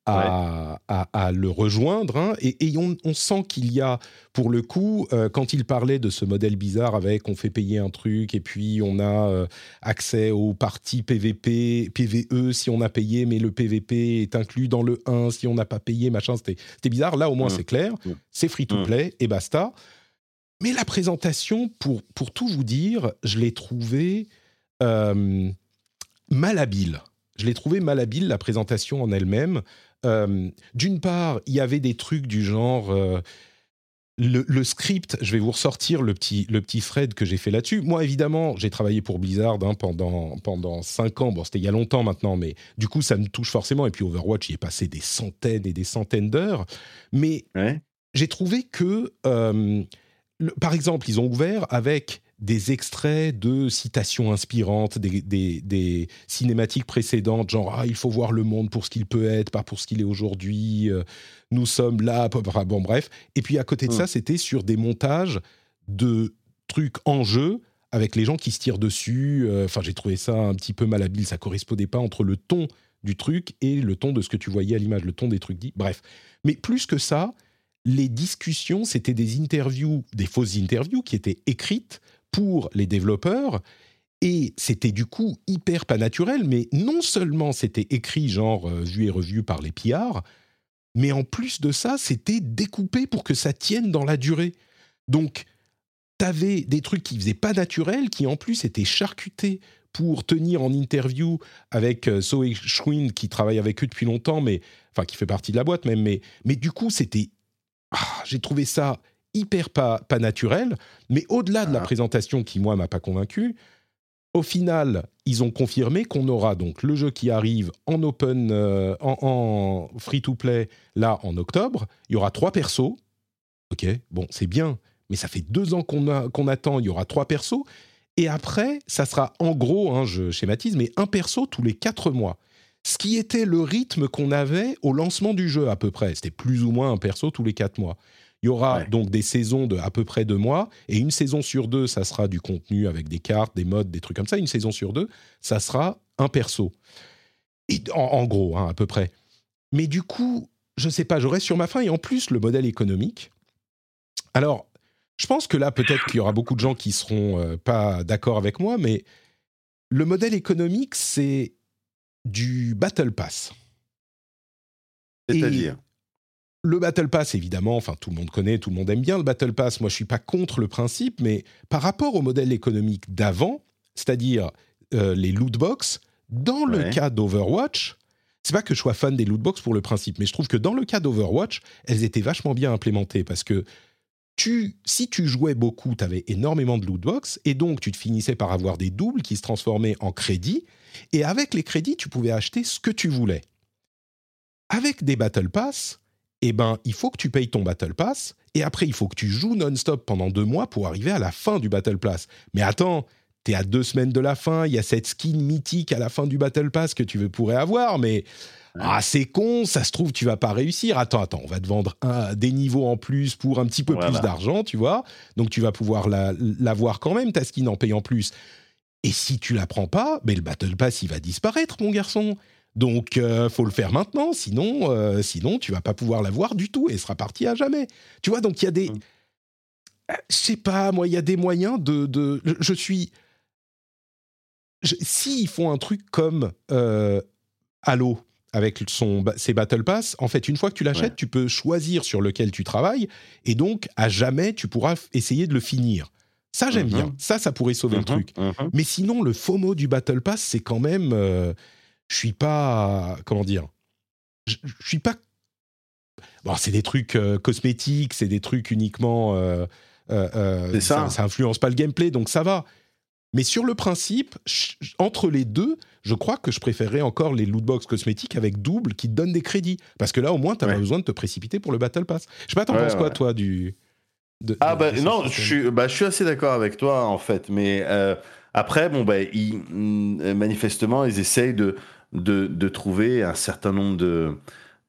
à, à- à le rejoindre. hein. et et on, on sent qu'il y a, pour le coup, euh, quand il parlait de ce modèle bizarre avec on fait payer un truc et puis on a euh, accès aux parties PVP, PVE si on a payé, mais le PVP est inclus dans le 1 si on n'a pas payé, machin, c'était bizarre. Là, au moins, Mm. c'est clair, Mm. c'est free-to-play et basta. Mais la présentation, pour, pour tout vous dire, je l'ai trouvée euh, malhabile. Je l'ai trouvée malhabile, la présentation en elle-même. Euh, D'une part, il y avait des trucs du genre... euh, le, le script, je vais vous ressortir le petit, le petit thread que j'ai fait là-dessus. Moi, évidemment, j'ai travaillé pour Blizzard hein, pendant, pendant 5 ans. Bon, c'était il y a longtemps maintenant, mais du coup, ça me touche forcément. Et puis Overwatch, y est passé des centaines et des centaines d'heures. Mais Ouais. j'ai trouvé que, le- par exemple, ils ont ouvert avec des extraits de citations inspirantes, des, des- des cinématiques précédentes, genre ah, il faut voir le monde pour ce qu'il peut être, pas pour ce qu'il est aujourd'hui. euh, nous sommes là, bon bref. Et puis à côté de Mm. ça, c'était sur des montages de trucs en jeu avec les gens qui se tirent dessus. euh, Enfin, j'ai trouvé ça un petit peu malhabile. Ça correspondait pas entre le ton du truc et le ton de ce que tu voyais à l'image, le ton des trucs dits. Bref. Mais plus que ça, les discussions, c'était des interviews, des fausses interviews qui étaient écrites pour les développeurs. Et c'était du coup hyper pas naturel, mais non seulement c'était écrit, genre euh, vu et revu par les pillards, mais en plus de ça, c'était découpé pour que ça tienne dans la durée. Donc, t'avais des trucs qui faisaient pas naturel, qui en plus étaient charcutés pour tenir en interview avec euh, Zoe Schwinn, qui travaille avec eux depuis longtemps, mais enfin qui fait partie de la boîte même. Mais, mais du coup, c'était, ah, j'ai trouvé ça hyper pas, pas naturel. Mais au-delà de la Ah. présentation qui moi m'a pas convaincu, au final, ils ont confirmé qu'on aura donc le jeu qui arrive en open, euh, en, en free-to-play là en octobre. Il y aura trois persos. Ok, bon, c'est bien, mais ça fait deux ans qu'on attend. Il y aura trois persos. Et après, ça sera en gros, hein, je schématise, mais un perso tous les quatre mois. Ce qui était le rythme qu'on avait au lancement du jeu à peu près. C'était plus ou moins un perso tous les quatre mois. Il y aura Ouais. donc des saisons de à peu près deux mois, et une saison sur deux, ça sera du contenu avec des cartes, des modes, des trucs comme ça. Une saison sur deux, ça sera un perso. Et en, en gros, hein, à peu près. Mais du coup, je sais pas, reste sur ma fin, et en plus, le modèle économique. Alors, je pense que là, peut-être qu'il y aura beaucoup de gens qui seront euh, pas d'accord avec moi, mais le modèle économique, c'est du Battle Pass. C'est-à-dire Le Battle Pass, évidemment, enfin tout le monde connaît, tout le monde aime bien le Battle Pass. Moi, je suis pas contre le principe, mais par rapport au modèle économique d'avant, c'est-à-dire euh, les loot box, dans le cas d'Overwatch, c'est pas que je sois fan des loot box pour le principe, mais je trouve que dans le cas d'Overwatch, elles étaient vachement bien implémentées parce que tu, si tu jouais beaucoup, tu avais énormément de loot box et donc tu te finissais par avoir des doubles qui se transformaient en crédits et avec les crédits, tu pouvais acheter ce que tu voulais. Avec des Battle Pass, eh ben, il faut que tu payes ton Battle Pass et après, il faut que tu joues non-stop pendant deux mois pour arriver à la fin du Battle Pass. Mais attends, t'es à deux semaines de la fin, il y a cette skin mythique à la fin du Battle Pass que tu pourrais avoir, mais ah, c'est con, ça se trouve, tu vas pas réussir. Attends, attends, on va te vendre un- des niveaux en plus pour un petit peu Voilà. plus d'argent, tu vois. Donc tu vas pouvoir la- l'avoir quand même, ta skin en payant plus. Et si tu la prends pas, mais le Battle Pass, il va disparaître, mon garçon. Donc, euh, faut le faire maintenant, sinon, euh, sinon tu vas pas pouvoir l'avoir du tout et sera parti à jamais. Tu vois, donc il y a des, Mm. Euh, je sais pas, moi, il y a des moyens de, de, je- je suis, s'ils font un truc comme euh, Halo avec son, ses Battle Pass, en fait, une fois que tu l'achètes, Ouais. tu peux choisir sur lequel tu travailles et donc à jamais tu pourras essayer de le finir. Ça, j'aime Mhm. bien. Ça, ça pourrait sauver le Mhm, truc. mhm. Mais sinon, le FOMO du Battle Pass, c'est quand même. euh, je suis pas. Comment dire Je suis pas. Bon, c'est des trucs euh, cosmétiques, c'est des trucs uniquement. euh, euh, euh, C'est ça. ça influence pas le gameplay, donc ça va. Mais sur le principe, entre les deux, je crois que je préférerais encore les lootbox cosmétiques avec double qui te donnent des crédits. Parce que là, au moins, tu n'as Ouais. pas besoin de te précipiter pour le Battle Pass. Je sais pas, t'en Ouais, penses quoi, toi, du. de- Ah de- bah non, je système suis, bah, je suis assez d'accord avec toi en fait, mais euh, après bon bah ils, mm, manifestement ils essayent de, de de trouver un certain nombre de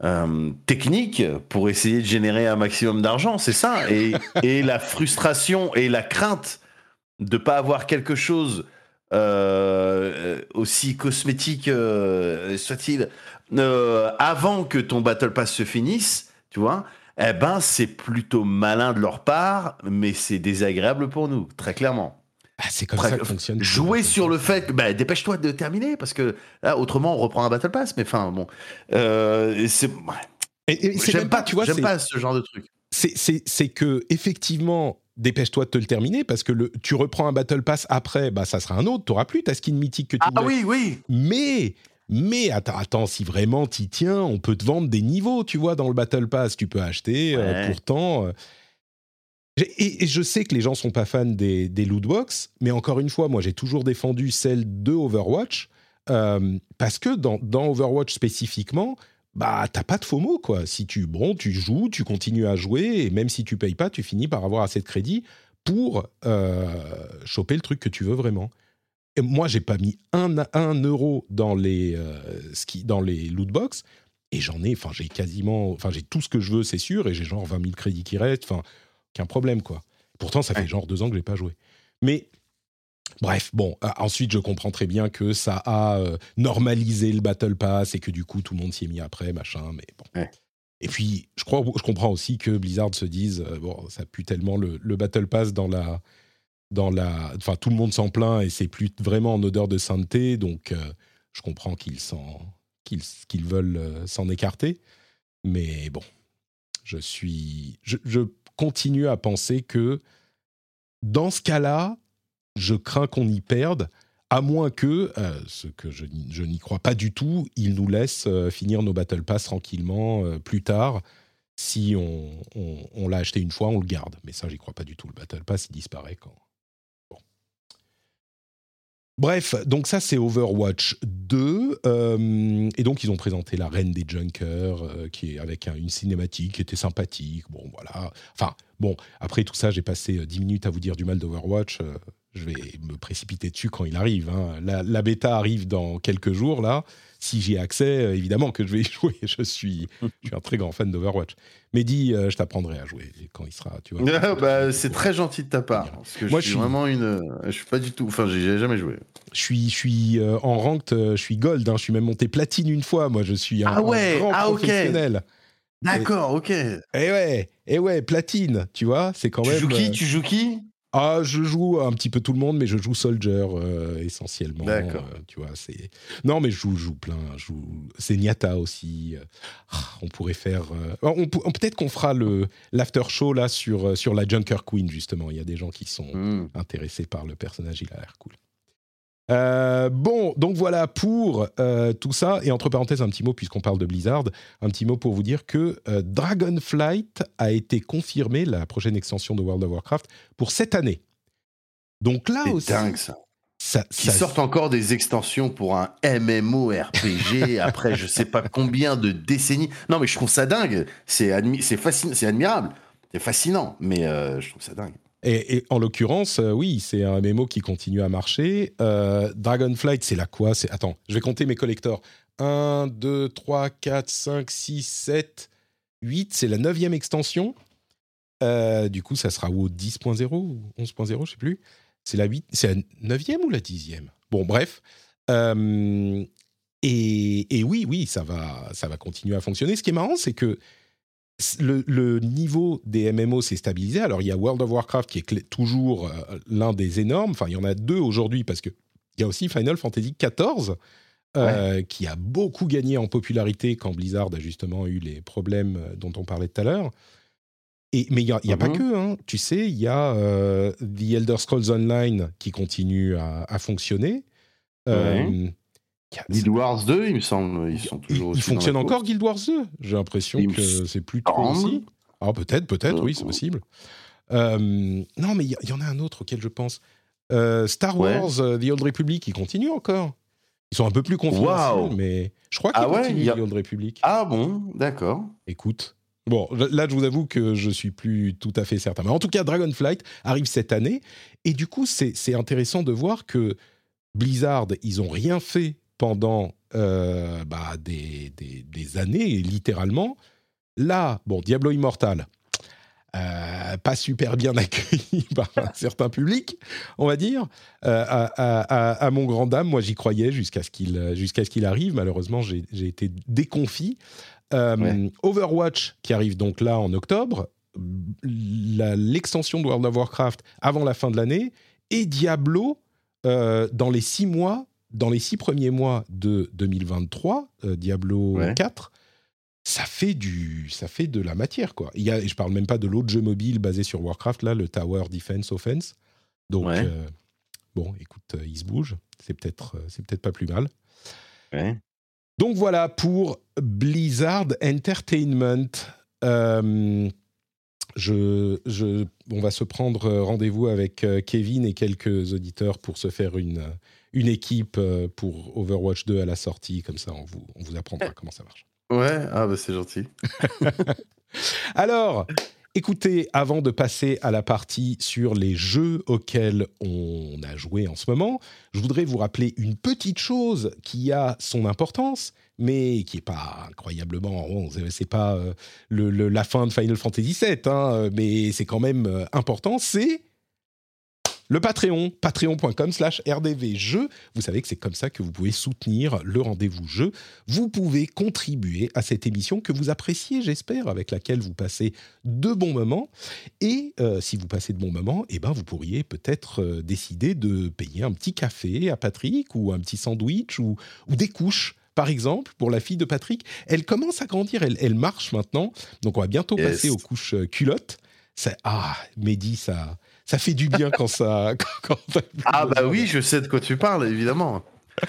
euh, techniques pour essayer de générer un maximum d'argent, c'est ça, et et la frustration et la crainte de pas avoir quelque chose euh, aussi cosmétique euh, soit-il euh, avant que ton battle pass se finisse, tu vois. Eh ben, c'est plutôt malin de leur part, mais c'est désagréable pour nous, très clairement. Ah, c'est comme ça que fonctionne. Jouer sur le fait que, bah, dépêche-toi de terminer, parce que là, autrement, on reprend un battle pass. Mais enfin, bon, c'est, ouais. J'aime même pas, tu vois, j'aime pas ce genre de truc. c'est que effectivement dépêche-toi de te le terminer parce que le, tu reprends un battle pass après bah ça sera un autre t'auras plus ta skin mythique que tu Ah oui, oui. mais mais attends attends si vraiment t'y tiens on peut te vendre des niveaux tu vois dans le battle pass. Tu peux acheter euh, pourtant euh, et, et je sais que les gens sont pas fans des, des loot box mais encore une fois moi j'ai toujours défendu celle de Overwatch euh, parce que dans, dans Overwatch spécifiquement bah t'as pas de FOMO quoi. Si tu bon tu joues, tu continues à jouer et même si tu payes pas, tu finis par avoir assez de crédit pour euh, choper le truc que tu veux vraiment. Et moi j'ai pas mis un, un euro dans les euh, ski- dans les loot box et j'en ai, enfin j'ai quasiment, enfin j'ai tout ce que je veux c'est sûr et j'ai genre 20 000 crédits qui restent, enfin aucun problème quoi. Pourtant ça fait Ouais. genre deux ans que j'ai pas joué. Mais Bref, bon, euh, ensuite je comprends très bien que ça a euh, normalisé le Battle Pass et que du coup tout le monde s'y est mis après, machin, mais bon. Ouais. Et puis, je, crois, je comprends aussi que Blizzard se dise, euh, bon, ça pue tellement le, le Battle Pass dans la... Dans la enfin, tout le monde s'en plaint et c'est plus vraiment en odeur de sainteté, donc je comprends qu'ils s'en- qu'ils qu'ils veulent s'en écarter. Mais bon, je suis... Je, je continue à penser que dans ce cas-là, je crains qu'on y perde, à moins que, euh, ce que je, n'y- crois pas du tout, ils nous laissent euh, finir nos Battle Pass tranquillement euh, plus tard. Si on, l'a acheté une fois, on le garde. Mais ça, j'y crois pas du tout. Le Battle Pass, il disparaît quand. Bref, donc ça, c'est Overwatch 2. euh, et donc, ils ont présenté la Reine des Junkers, qui avec un- une cinématique qui était sympathique. Bon, voilà. Enfin, bon, après tout ça, j'ai passé euh, 10 minutes à vous dire du mal d'Overwatch. Je vais me précipiter dessus quand il arrive. hein. La, la bêta arrive dans quelques jours, là. Si j'y ai accès, euh, évidemment que je vais y <laughs> jouer. Je suis, je suis un très grand fan d'Overwatch. Mehdi, euh, je t'apprendrai à jouer quand il sera, tu vois. Ah, bah, c'est très gentil de ta part. Parce que Moi, je je suis suis- vraiment une. Je suis pas du tout. Enfin, j'ai jamais joué. Je suis, je suis euh, en ranked, je suis gold. hein. Je suis même monté platine une fois. Moi, je suis un, Ah ouais, un grand ah, professionnel. D'accord, ok. Et ouais, et ouais, platine, tu vois, c'est quand Tu même. joues qui? Tu joues qui? Ah, je joue un petit peu tout le monde, mais je joue Soldier euh, essentiellement. D'accord. euh, tu vois, c'est. Non, mais je joue, je joue plein. Je joue... C'est Nyata aussi. euh, ah, on pourrait faire. on peut- Peut-être qu'on fera le l'after show là sur sur la Junker Queen justement. Il y a des gens qui sont Hmm. intéressé par le personnage, il a l'air cool. Euh, bon, donc voilà pour euh, tout ça. Et entre parenthèses, un petit mot, puisqu'on parle de Blizzard, un petit mot pour vous dire que euh, Dragonflight a été confirmé, la prochaine extension de World of Warcraft, pour cette année. Donc là C'est aussi, dingue ça. ça, Qui ça- sortent encore des extensions pour un MMORPG <laughs> après je sais pas combien de décennies. Non, mais je trouve ça dingue. C'est admi- c'est c'est admirable. C'est fascinant, mais euh, je trouve ça dingue. Et, et en l'occurrence, euh, oui, c'est un MMO qui continue à marcher. Euh, Dragonflight, c'est la quoi? Attends, je vais compter mes collectors. 1, 2, 3, 4, 5, 6, 7, 8. C'est la neuvième extension. Euh, du coup, ça sera au 10.0 ou 11.0, je sais plus. C'est la, 8, c'est la neuvième ou la dixième? Bon, bref. Euh, et, et oui, oui, ça va, ça va continuer à fonctionner. Ce qui est marrant, c'est que le, le niveau des MMO s'est stabilisé. Alors, il y a World of Warcraft qui est toujours euh, l'un des énormes. Enfin, il y en a deux aujourd'hui parce qu'il y a aussi Final Fantasy XIV euh, qui a beaucoup gagné en popularité quand Blizzard a justement eu les problèmes euh, dont on parlait tout à l'heure. Et, mais il n'y a, y a pas Mhm. que, hein. tu sais, il y a euh, The Elder Scrolls Online qui continue à, à fonctionner. A- Guild Wars 2, il me semble, ils sont toujours. aussi dans fonctionne la encore. Guild Wars 2 J'ai l'impression Il me que c'est semble. aussi. Ah, peut-être, peut-être, oui, c'est Euh, possible. Euh, non, mais il y, en a un autre auquel je pense. Euh, Star Ouais. Wars, The Old Republic, ils continuent encore. Ils sont un peu plus confidentiels, Waouh. mais je crois qu'ils Ah ouais, continuent, a- The Old Republic. Ah bon, d'accord. Écoute. Bon, là, je vous avoue que je suis plus tout à fait certain. Mais en tout cas, Dragonflight arrive cette année. Et du coup, c'est intéressant de voir que Blizzard, ils ont rien fait pendant euh, bah, des, des- des années, littéralement. Là, bon, Diablo Immortal, euh, pas super bien <laughs> accueilli par un <laughs> certain public, on va dire. Euh, à, à- à- à mon grand dame, moi j'y croyais jusqu'à ce qu'il jusqu'à ce qu'il arrive. Malheureusement, j'ai j'ai été déconfit. Euh, Ouais. Overwatch qui arrive donc là en octobre, la- l'extension de World of Warcraft avant la fin de l'année et Diablo dans les six mois, dans les six premiers mois de 2023, euh, Diablo Ouais. 4, ça fait du, ça fait de la matière quoi. Il y a, je parle même pas de l'autre jeu mobile basé sur Warcraft là, le Tower Defense Offense. Donc Ouais. euh, bon, écoute, euh, il se bouge, c'est peut-être, euh, c'est peut-être pas plus mal. Ouais. Donc voilà pour Blizzard Entertainment. Euh, je, je- on va se prendre rendez-vous avec Kevin et quelques auditeurs pour se faire une, une équipe euh, pour Overwatch 2 à la sortie. Comme ça, on vous, on vous apprendra comment ça marche. Ouais, ah bah c'est gentil. <laughs> Alors, écoutez, avant de passer à la partie sur les jeux auxquels on a joué en ce moment, je voudrais vous rappeler une petite chose qui a son importance, mais qui n'est pas incroyablement. bon, c'est- pas euh, le- le- la fin de Final Fantasy VII, hein, mais c'est quand même euh, important. C'est le Patreon, patreon.com slash rdvjeux. Vous savez que c'est comme ça que vous pouvez soutenir le rendez-vous jeu. Vous pouvez contribuer à cette émission que vous appréciez, j'espère, avec laquelle vous passez de bons moments. Et euh, si vous passez de bons moments, eh ben, vous pourriez peut-être euh, décider de payer un petit café à Patrick ou un petit sandwich ou, ou des couches. Par exemple, pour la fille de Patrick, elle commence à grandir, elle, elle marche maintenant, donc on va bientôt Yes. passer aux couches euh, culottes. Ça, ah, Mehdi, ça, Ça fait du bien quand ça. <laughs> Quand, ah bah oui, je sais de quoi tu parles, évidemment.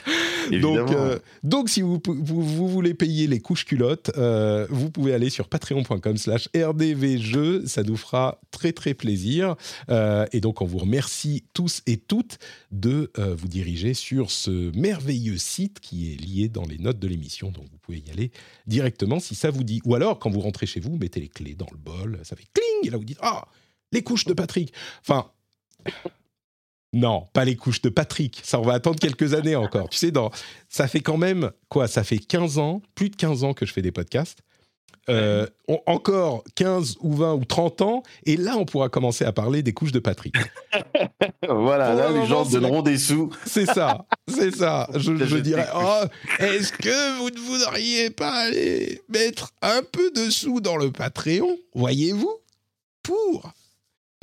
<laughs> donc, euh, donc, si vous, vous, voulez payer les couches culottes, euh, vous pouvez aller sur patreon.com slash rdvjeux. Ça nous fera très très plaisir. Euh, et donc, on vous remercie tous et toutes de vous diriger sur ce merveilleux site qui est lié dans les notes de l'émission. Donc, vous pouvez y aller directement si ça vous dit. Ou alors, quand vous rentrez chez vous, mettez les clés dans le bol. Ça fait cling Et là, vous dites Ah, les couches de Patrick. Enfin. Non, pas les couches de Patrick. Ça, on va attendre quelques années encore. Tu sais, dans, ça fait quand même, quoi, ça fait 15 ans, plus de 15 ans que je fais des podcasts. Euh, encore 15 ou 20 ou 30 ans, et là, on pourra commencer à parler des couches de Patrick. <laughs> voilà, là, les gens donneront des sous. C'est ça, c'est ça. Je, je dirais, oh, <laughs> est-ce que vous ne voudriez pas aller mettre un peu de sous dans le Patreon, voyez-vous, pour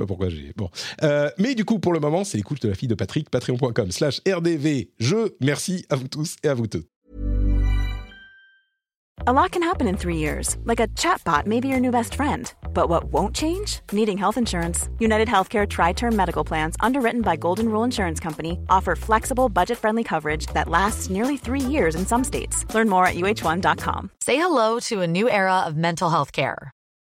pas pourquoi j'ai. Bon. Euh, mais du coup, pour le moment, c'est les couches de la fille de Patrick, patreon.com slash RDV. Je merci à vous tous et à vous toutes. A lot can happen in three years, like a chatbot may be your new best friend. But what won't change? Needing health insurance. United Healthcare Tri Term Medical Plans, underwritten by Golden Rule Insurance Company, offer flexible, budget friendly coverage that lasts nearly three years in some states. Learn more at uh1.com. Say hello to a new era of mental health care.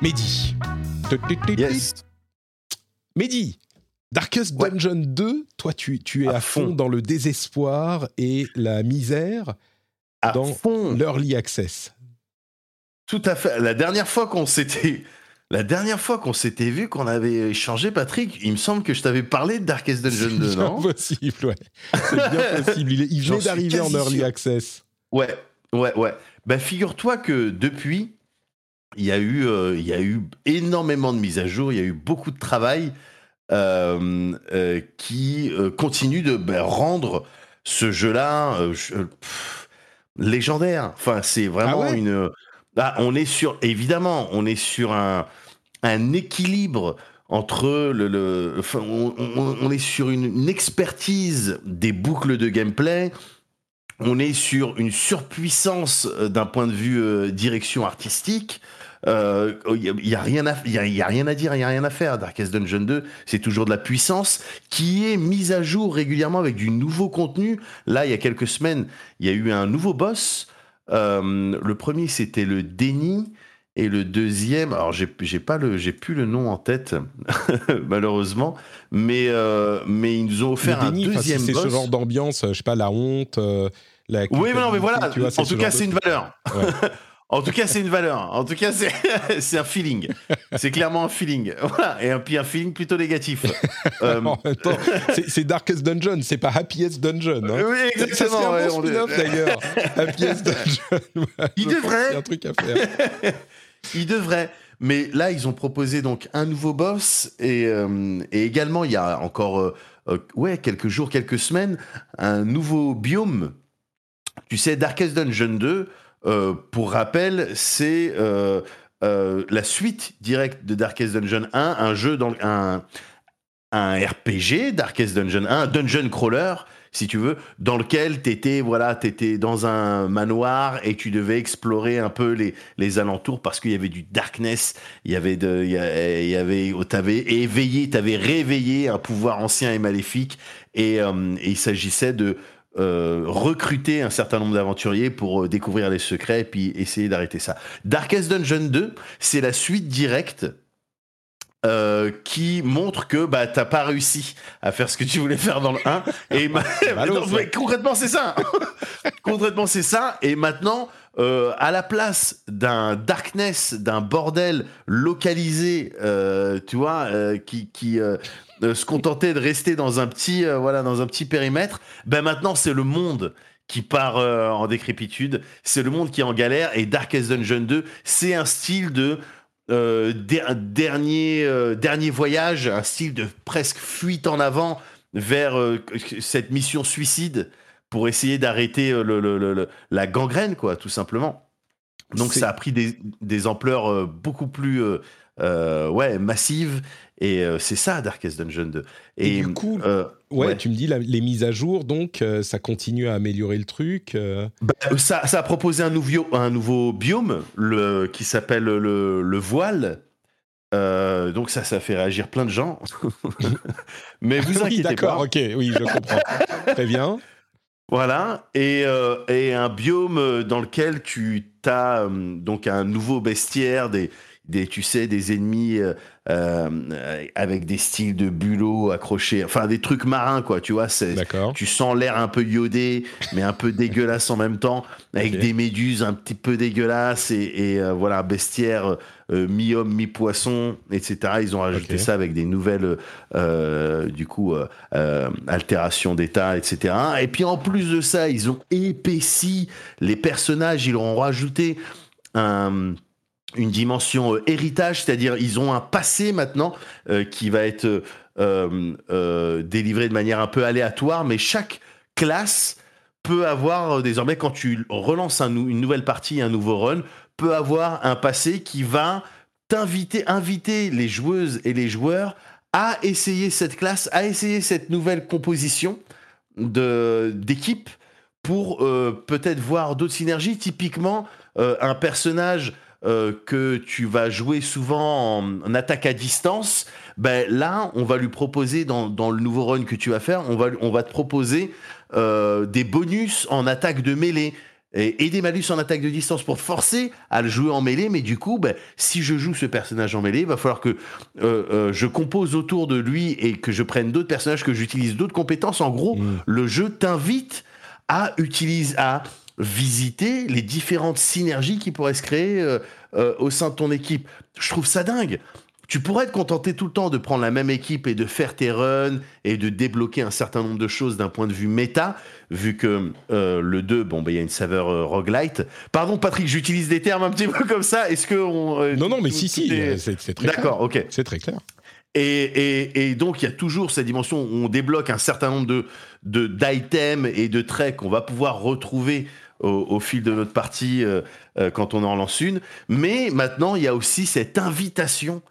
Mehdi. Yes. Mehdi, Darkest Dungeon 2, toi tu, tu es à, fond. dans le désespoir et la misère à dans fond. l'early access. Tout à fait. La dernière fois qu'on s'était la dernière fois qu'on s'était vu, qu'on avait échangé, Patrick, il me semble que je t'avais parlé de Darkest Dungeon 2, <laughs> non? C'est possible, ouais. C'est bien <laughs> possible. Il, il venait d'arriver en early access. Ouais, ouais, ouais. Ben, figure-toi que depuis, il y, a eu, euh, il y a eu énormément de mises à jour, il y a eu beaucoup de travail euh, euh, qui continue de ben, rendre ce jeu-là légendaire. Enfin, c'est vraiment Ah ouais? une. Ah, on est sur, évidemment, on est sur un, un équilibre entre le, le- enfin, on, on- on est sur une, une expertise des boucles de gameplay. On est sur une surpuissance d'un point de vue euh, direction artistique. Euh, Il y, a- il y a rien à, y a, il y a rien à dire, il y a rien à faire. Darkest Dungeon 2, c'est toujours de la puissance qui est mise à jour régulièrement avec du nouveau contenu. Là, il y a quelques semaines, il y a eu un nouveau boss. Euh, le premier, c'était le déni. Et le deuxième, alors j'ai pas le, j'ai plus le nom en tête, <laughs> malheureusement, mais euh, mais ils nous ont offert un enfin, si deuxième c'est boss. ce genre d'ambiance, euh, je sais pas, la honte, euh, la Oui, mais non, mais voilà. en tout cas, c'est une valeur. Ouais. <laughs> en tout cas, c'est une valeur. En tout cas, c'est <laughs> un feeling. C'est clairement un feeling. <laughs> Voilà. Et un, puis un feeling plutôt négatif. <laughs> Euh, c'est- Darkest Dungeon, c'est pas Happiest Dungeon. hein. oui, Ça exactement. ouais, un bon on spin-off est- d'ailleurs. Happiest Dungeon. Il devrait. qu'il y a un truc à faire. Ils devraient. Mais là, ils ont proposé donc un nouveau boss et, euh, et également, il y a encore euh, euh, ouais, quelques jours, quelques semaines, un nouveau biome. Tu sais, Darkest Dungeon 2, euh, pour rappel, c'est euh, euh, la suite directe de Darkest Dungeon 1, un jeu dans un, un RPG, Darkest Dungeon 1, un dungeon crawler, si tu veux, dans lequel tu étais, voilà, t'étais dans un manoir et tu devais explorer un peu les, les alentours parce qu'il y avait du darkness, il y avait de, il y avait, t'avais éveillé, t'avais réveillé un pouvoir ancien et maléfique et il s'agissait de euh, recruter un certain nombre d'aventuriers pour euh, découvrir les secrets et puis essayer d'arrêter ça. Darkest Dungeon 2, c'est la suite directe euh, qui montre que bah t'as pas réussi à faire ce que tu voulais faire dans le 1 <laughs> et non, ouais, concrètement c'est ça. <laughs> Concrètement c'est ça. Et maintenant euh, à la place d'un darkness d'un bordel localisé euh, tu vois qui qui euh, se contentait de rester dans un petit euh, voilà dans un petit périmètre. Ben maintenant c'est le monde qui part euh, en décrépitude, c'est le monde qui est en galère. Et Darkest Dungeon 2, c'est un style de euh, der- dernier, dernier voyage, un style de presque fuite en avant vers cette mission suicide pour essayer d'arrêter le, le- le- le- la gangrène, quoi, tout simplement. Donc ça a pris des, des ampleurs beaucoup plus euh, ouais, massives et euh, c'est ça Darkest Dungeon 2. Et du coup, euh, Ouais, ouais. tu me dis la- les mises à jour, donc euh, ça continue à améliorer le truc. Bah, ça, ça a proposé un nouveau, un nouveau biome le, qui s'appelle le, le voile. Donc ça, ça fait réagir plein de gens. <laughs> Mais vous <laughs> oui, inquiétez d'accord, pas. ok, oui, je comprends. Très bien. Voilà. Et, et un biome dans lequel tu as donc un nouveau bestiaire, des, des, tu sais, des ennemis euh, euh, avec des styles de bulots accrochés, enfin des trucs marins, quoi, tu vois. C'est, tu sens l'air un peu iodé, mais un peu dégueulasse en même temps, avec des méduses un petit peu dégueulasses et, et, euh, voilà bestiaire euh, mi-homme, mi-poisson, etc. Ils ont rajouté ça avec des nouvelles, du coup, altérations d'état, etc. Et puis en plus de ça, ils ont épaissi les personnages, ils leur ont rajouté un une dimension euh, héritage, c'est-à-dire ils ont un passé maintenant euh, qui va être euh, délivré de manière un peu aléatoire, mais chaque classe peut avoir désormais quand tu relances une nouvelle partie, un nouveau run, peut avoir un passé qui va t'inviter, inviter les joueuses et les joueurs à essayer cette classe, à essayer cette nouvelle composition d'équipe pour peut-être voir d'autres synergies. Typiquement, un personnage euh, que tu vas jouer souvent en, en attaque à distance, ben là, on va lui proposer dans, dans le nouveau run que tu vas faire, on va, on va te proposer euh, des bonus en attaque de mêlée. Et, et des malus en attaque de distance pour te forcer à le jouer en mêlée, mais du coup, ben, si je joue ce personnage en mêlée, il va falloir que euh, euh, je compose autour de lui et que je prenne d'autres personnages, que j'utilise d'autres compétences. En gros, Mm. le jeu t'invite à utiliser, à visiter les différentes synergies qui pourraient se créer euh, euh, au sein de ton équipe. Je trouve ça dingue. Tu pourrais te contenter tout le temps de prendre la même équipe et de faire tes runs et de débloquer un certain nombre de choses d'un point de vue méta, vu que euh, le 2, bon, ben, il y a une saveur euh, roguelite. Pardon, Patrick, j'utilise des termes un petit peu comme ça. Est-ce que on, euh, Non, non, mais si, si, est- c'est très clair. D'accord, ok. C'est très clair. Et, et, et donc, il y a toujours cette dimension où on débloque un certain nombre de de- d'items et de traits qu'on va pouvoir retrouver au, au fil de notre partie euh, euh, quand on en lance une. Mais maintenant, il y a aussi cette invitation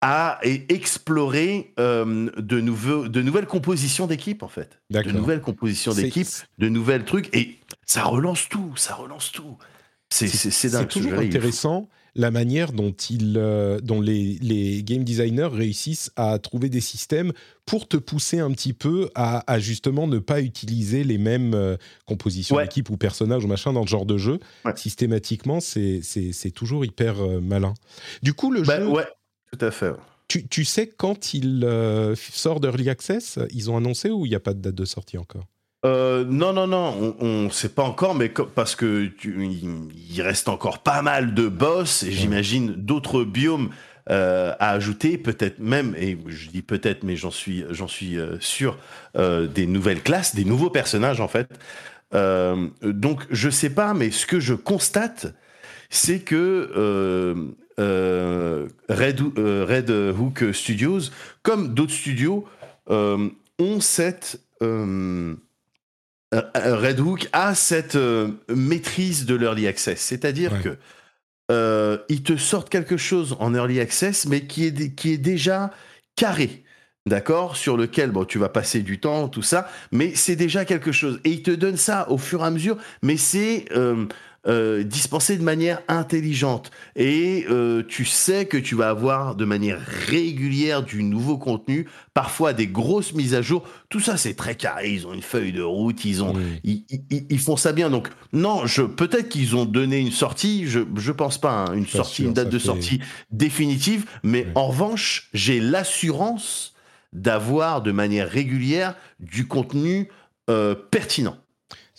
à explorer euh, de, de nouvelles compositions d'équipe, en fait. De nouvelles compositions d'équipe, de nouvelles trucs. Et ça relance tout, ça relance tout. C'est dingue. C'est toujours ce intéressant la manière dont, ils, euh, dont les, les game designers réussissent à trouver des systèmes pour te pousser un petit peu à, à justement ne pas utiliser les mêmes euh, compositions Ouais. d'équipe ou personnages ou machin dans le genre de jeu. Ouais. Systématiquement, c'est toujours hyper euh, malin. Du coup, le Bah, jeu, ouais, tout à fait. tu, tu sais quand il sort d'Early Access? Ils ont annoncé ou il n'y a pas de date de sortie encore? Euh, non, non, non, on ne sait pas encore, mais parce que tu- il, reste encore pas mal de boss et j'imagine d'autres biomes euh, à ajouter, peut-être même, et je dis peut-être, mais j'en suis, j'en suis euh, sûr, euh, des nouvelles classes, des nouveaux personnages en fait. Donc je sais pas, mais ce que je constate, c'est que Red, Red Hook Studios, comme d'autres studios, ont cette Red Hook a cette euh, maîtrise de l'early access, c'est-à-dire Ouais. que euh, ils te sortent quelque chose en early access, mais qui est dé- qui est déjà carré. D'accord? Sur lequel bon, tu vas passer du temps, tout ça, mais c'est déjà quelque chose. Et ils te donnent ça au fur et à mesure, mais c'est euh, euh, de manière intelligente. Et euh, tu sais que tu vas avoir de manière régulière du nouveau contenu, parfois des grosses mises à jour. Tout ça, c'est très carré. Ils ont une feuille de route, ils, ont, ils, ils- ils font ça bien. Donc, non, je, peut-être qu'ils ont donné une sortie, je ne pense pas, hein, une Pas sortie, sûr, une date de fait- sortie définitive. Mais en revanche, j'ai l'assurance d'avoir de manière régulière du contenu euh, pertinent.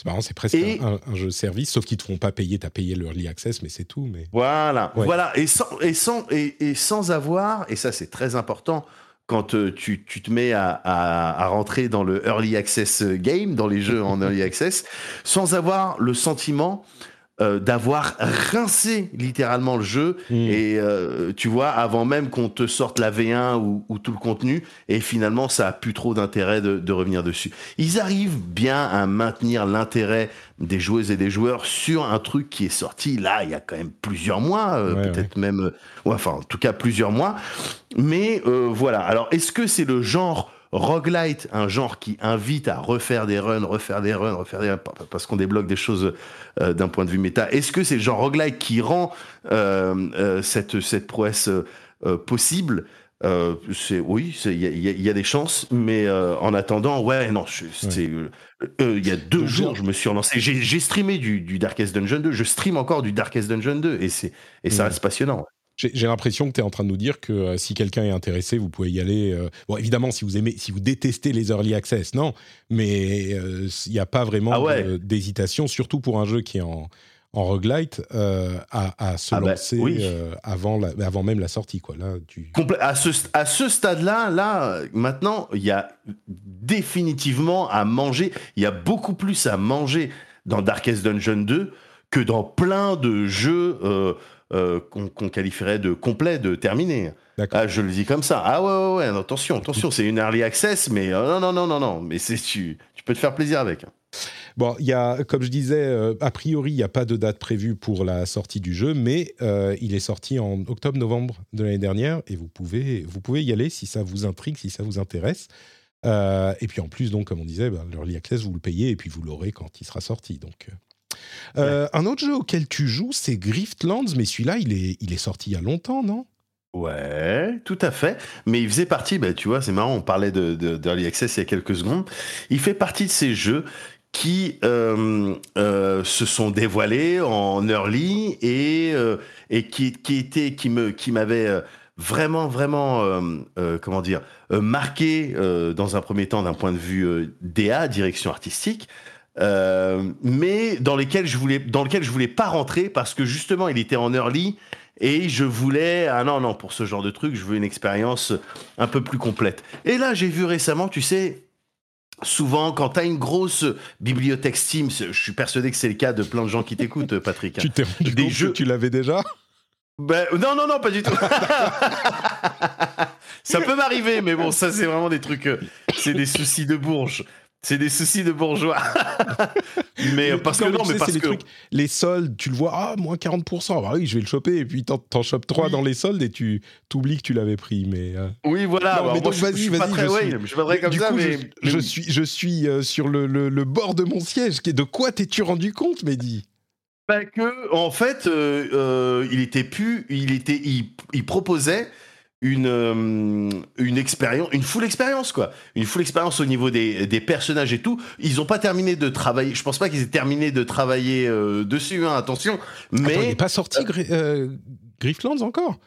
C'est marrant, c'est presque Et- un, un jeu service, sauf qu'ils te font pas payer. T'as payé le early access, mais c'est tout. Mais Voilà, Ouais. voilà, et sans, et sans, et, et sans avoir, et ça c'est très important, quand euh, tu, tu te mets à, à, à rentrer dans le early access game, dans les jeux en early access, sans avoir le sentiment euh, d'avoir rincé littéralement le jeu, Mm. et euh, tu vois, avant même qu'on te sorte la V1 ou, ou tout le contenu, et finalement ça a plus trop d'intérêt de, de revenir dessus. Ils arrivent bien à maintenir l'intérêt des joueuses et des joueurs sur un truc qui est sorti là il y a quand même plusieurs mois, euh, Ouais, peut-être même, ouais, enfin en tout cas plusieurs mois. Mais voilà. Alors est-ce que c'est le genre roguelite, un genre qui invite à refaire des runs, refaire des runs, refaire des runs, pa- pa- parce qu'on débloque des choses euh, d'un point de vue méta. Est-ce que c'est le genre roguelite qui rend euh, euh, cette, cette prouesse possible? Euh, c'est oui, il y, a- y y des chances, mais euh, en attendant, ouais, non, euh, il y a deux Donc, jours, je me suis relancé. J'ai streamé du, du Darkest Dungeon 2, je stream encore du Darkest Dungeon 2, et c'est et ça Ouais. reste passionnant. J'ai l'impression que tu es en train de nous dire que euh, si quelqu'un est intéressé, vous pouvez y aller. euh, bon, évidemment, si vous aimez, si vous détestez les early access, non, mais euh, il n'y a pas vraiment Ah ouais. d'hésitation, surtout pour un jeu qui est en, en roguelite, euh, à, à se Ah bah, lancer oui. euh, avant, la- avant même la sortie. Quoi. Là, tu... À ce, à ce stade-là, là, maintenant, il y a définitivement à manger. Il y a beaucoup plus à manger dans Darkest Dungeon 2 que dans plein de jeux euh, qu'on qualifierait de complets, de. D'accord. Ah, je le dis comme ça. Ah ouais, ouais, ouais, attention, attention, c'est une early access, mais euh, non, non, non, non, non, mais tu, tu peux te faire plaisir avec. Bon, il y a, comme je disais, euh, a priori, il n'y a pas de date prévue pour la sortie du jeu, mais euh, il est sorti en octobre-novembre de l'année dernière et vous pouvez, vous pouvez y aller si ça vous intrigue, si ça vous intéresse. Euh, et puis en plus, donc, comme on disait, ben, l'Early Access, vous le payez et puis vous l'aurez quand il sera sorti. Donc, euh. Un autre jeu auquel tu joues, c'est Griftlands, mais celui-là, il est, il est sorti il y a longtemps, non? Ouais, tout à fait. Mais il faisait partie, bah, tu vois, c'est marrant, on parlait de, de, d'Early Access il y a quelques secondes. Il fait partie de ces jeux qui euh, euh, se sont dévoilés en early et, euh, et qui, qui, étaient, qui, me, qui m'avaient vraiment, vraiment, comment dire, marqué dans un premier temps d'un point de vue DA, direction artistique. Euh, mais dans lesquels je voulais, dans lequel je voulais pas rentrer parce que justement il était en early et je voulais, ah non, non, pour ce genre de truc, je veux une expérience un peu plus complète. Et là, j'ai vu récemment, tu sais, souvent, quand tu as une grosse bibliothèque Steam, je suis persuadé que c'est le cas de plein de gens qui t'écoutent, <laughs> Patrick. Tu t'es rendu Des compte jeux- que tu l'avais déjà? Ben, non, non, non, pas du tout. <laughs> ça peut m'arriver, mais bon, ça, c'est vraiment des trucs. euh, c'est des soucis de bourge. C'est des soucis de bourgeois. <laughs> mais parce que Non, mais sais, parce que. les trucs, les soldes, tu le vois, ah, moins 40%. Bah oui, je vais le choper, et puis t'en, t'en chopes 3 Oui. dans les soldes, et tu t'oublies que tu l'avais pris. Mais, euh, Oui, voilà. Non, mais donc, je- vas-y, je suis pas vas-y, très, je ouais, suis- je suis pas très comme du ça, coup, mais. je, suis, je suis euh, sur le, le- le bord de mon siège. De quoi t'es-tu rendu compte, Mehdi? Bah, que, en fait, euh, il était plus, il était, il, il proposait une euh, une expérience, une full expérience quoi, une full expérience au niveau des, des personnages et tout. Ils ont pas terminé de travailler. Je pense pas qu'ils aient terminé de travailler euh, dessus. hein, attention, mais Attends, il n'est pas sorti Gri- euh, Griftlands encore?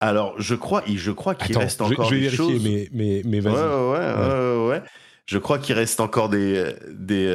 Alors je crois, je crois qu'il reste je, encore je vais des vérifier, choses. mais, mais, mais vas-y. ouais, ouais, ouais, ouais. Je crois qu'il reste encore des, des,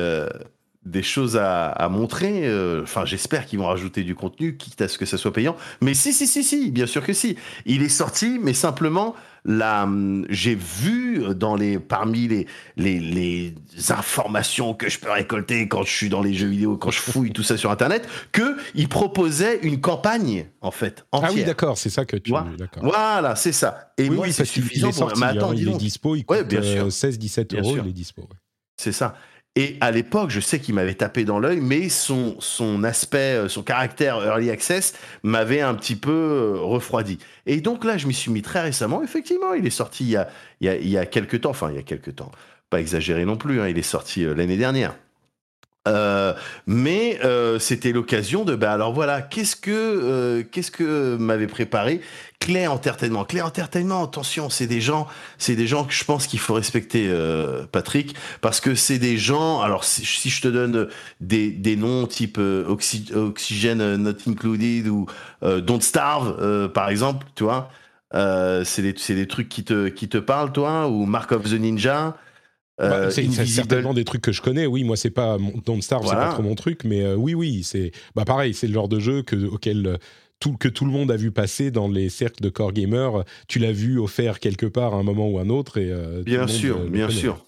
des choses à, à montrer. euh, Enfin, j'espère qu'ils vont rajouter du contenu, quitte à ce que ça soit payant. Mais si, si, si, si, bien sûr que si. Il est sorti, mais simplement, là, hum, j'ai vu dans les, parmi les, les, les informations que je peux récolter quand je suis dans les jeux vidéo, quand je fouille tout ça sur Internet, qu'il proposait une campagne, en fait, entière. Ah oui, d'accord, c'est ça que tu. Voilà. D'accord. Voilà, c'est ça. Et Oui, moi, oui, c'est il suffisant pour... Mais attends, il est dispo, il coûte bien sûr. 16-17 Bien euros, sûr. il est dispo. ouais. C'est ça. Et à l'époque, je sais qu'il m'avait tapé dans l'œil, mais son, son aspect, euh, son caractère early access m'avait un petit peu euh, refroidi. Et donc là, je m'y suis mis très récemment. Effectivement, il est sorti il y a, il y a, il quelques temps. Enfin, il y a quelques temps. Pas exagéré non plus. hein, il est sorti euh, l'année dernière. Euh, mais euh, c'était l'occasion de bah alors voilà qu'est-ce que euh, qu'est-ce que m'avait préparé Claire Entertainment. Claire Entertainment attention c'est des gens c'est des gens que je pense qu'il faut respecter Patrick parce que c'est des gens alors si, je te donne des, des noms type Oxy, Oxygène Not Included ou Don't Starve par exemple tu vois c'est des des trucs qui te qui te parlent toi ou Mark of the Ninja bah, euh, c'est certainement des trucs que je connais. Oui, moi c'est pas Don't Starve, c'est pas trop mon truc, mais euh, oui, oui, c'est bah pareil, c'est le genre de jeu que, auquel euh, tout, que tout le monde a vu passer dans les cercles de core gamer. Tu l'as vu offert quelque part à un moment ou un autre et bien sûr, bien sûr.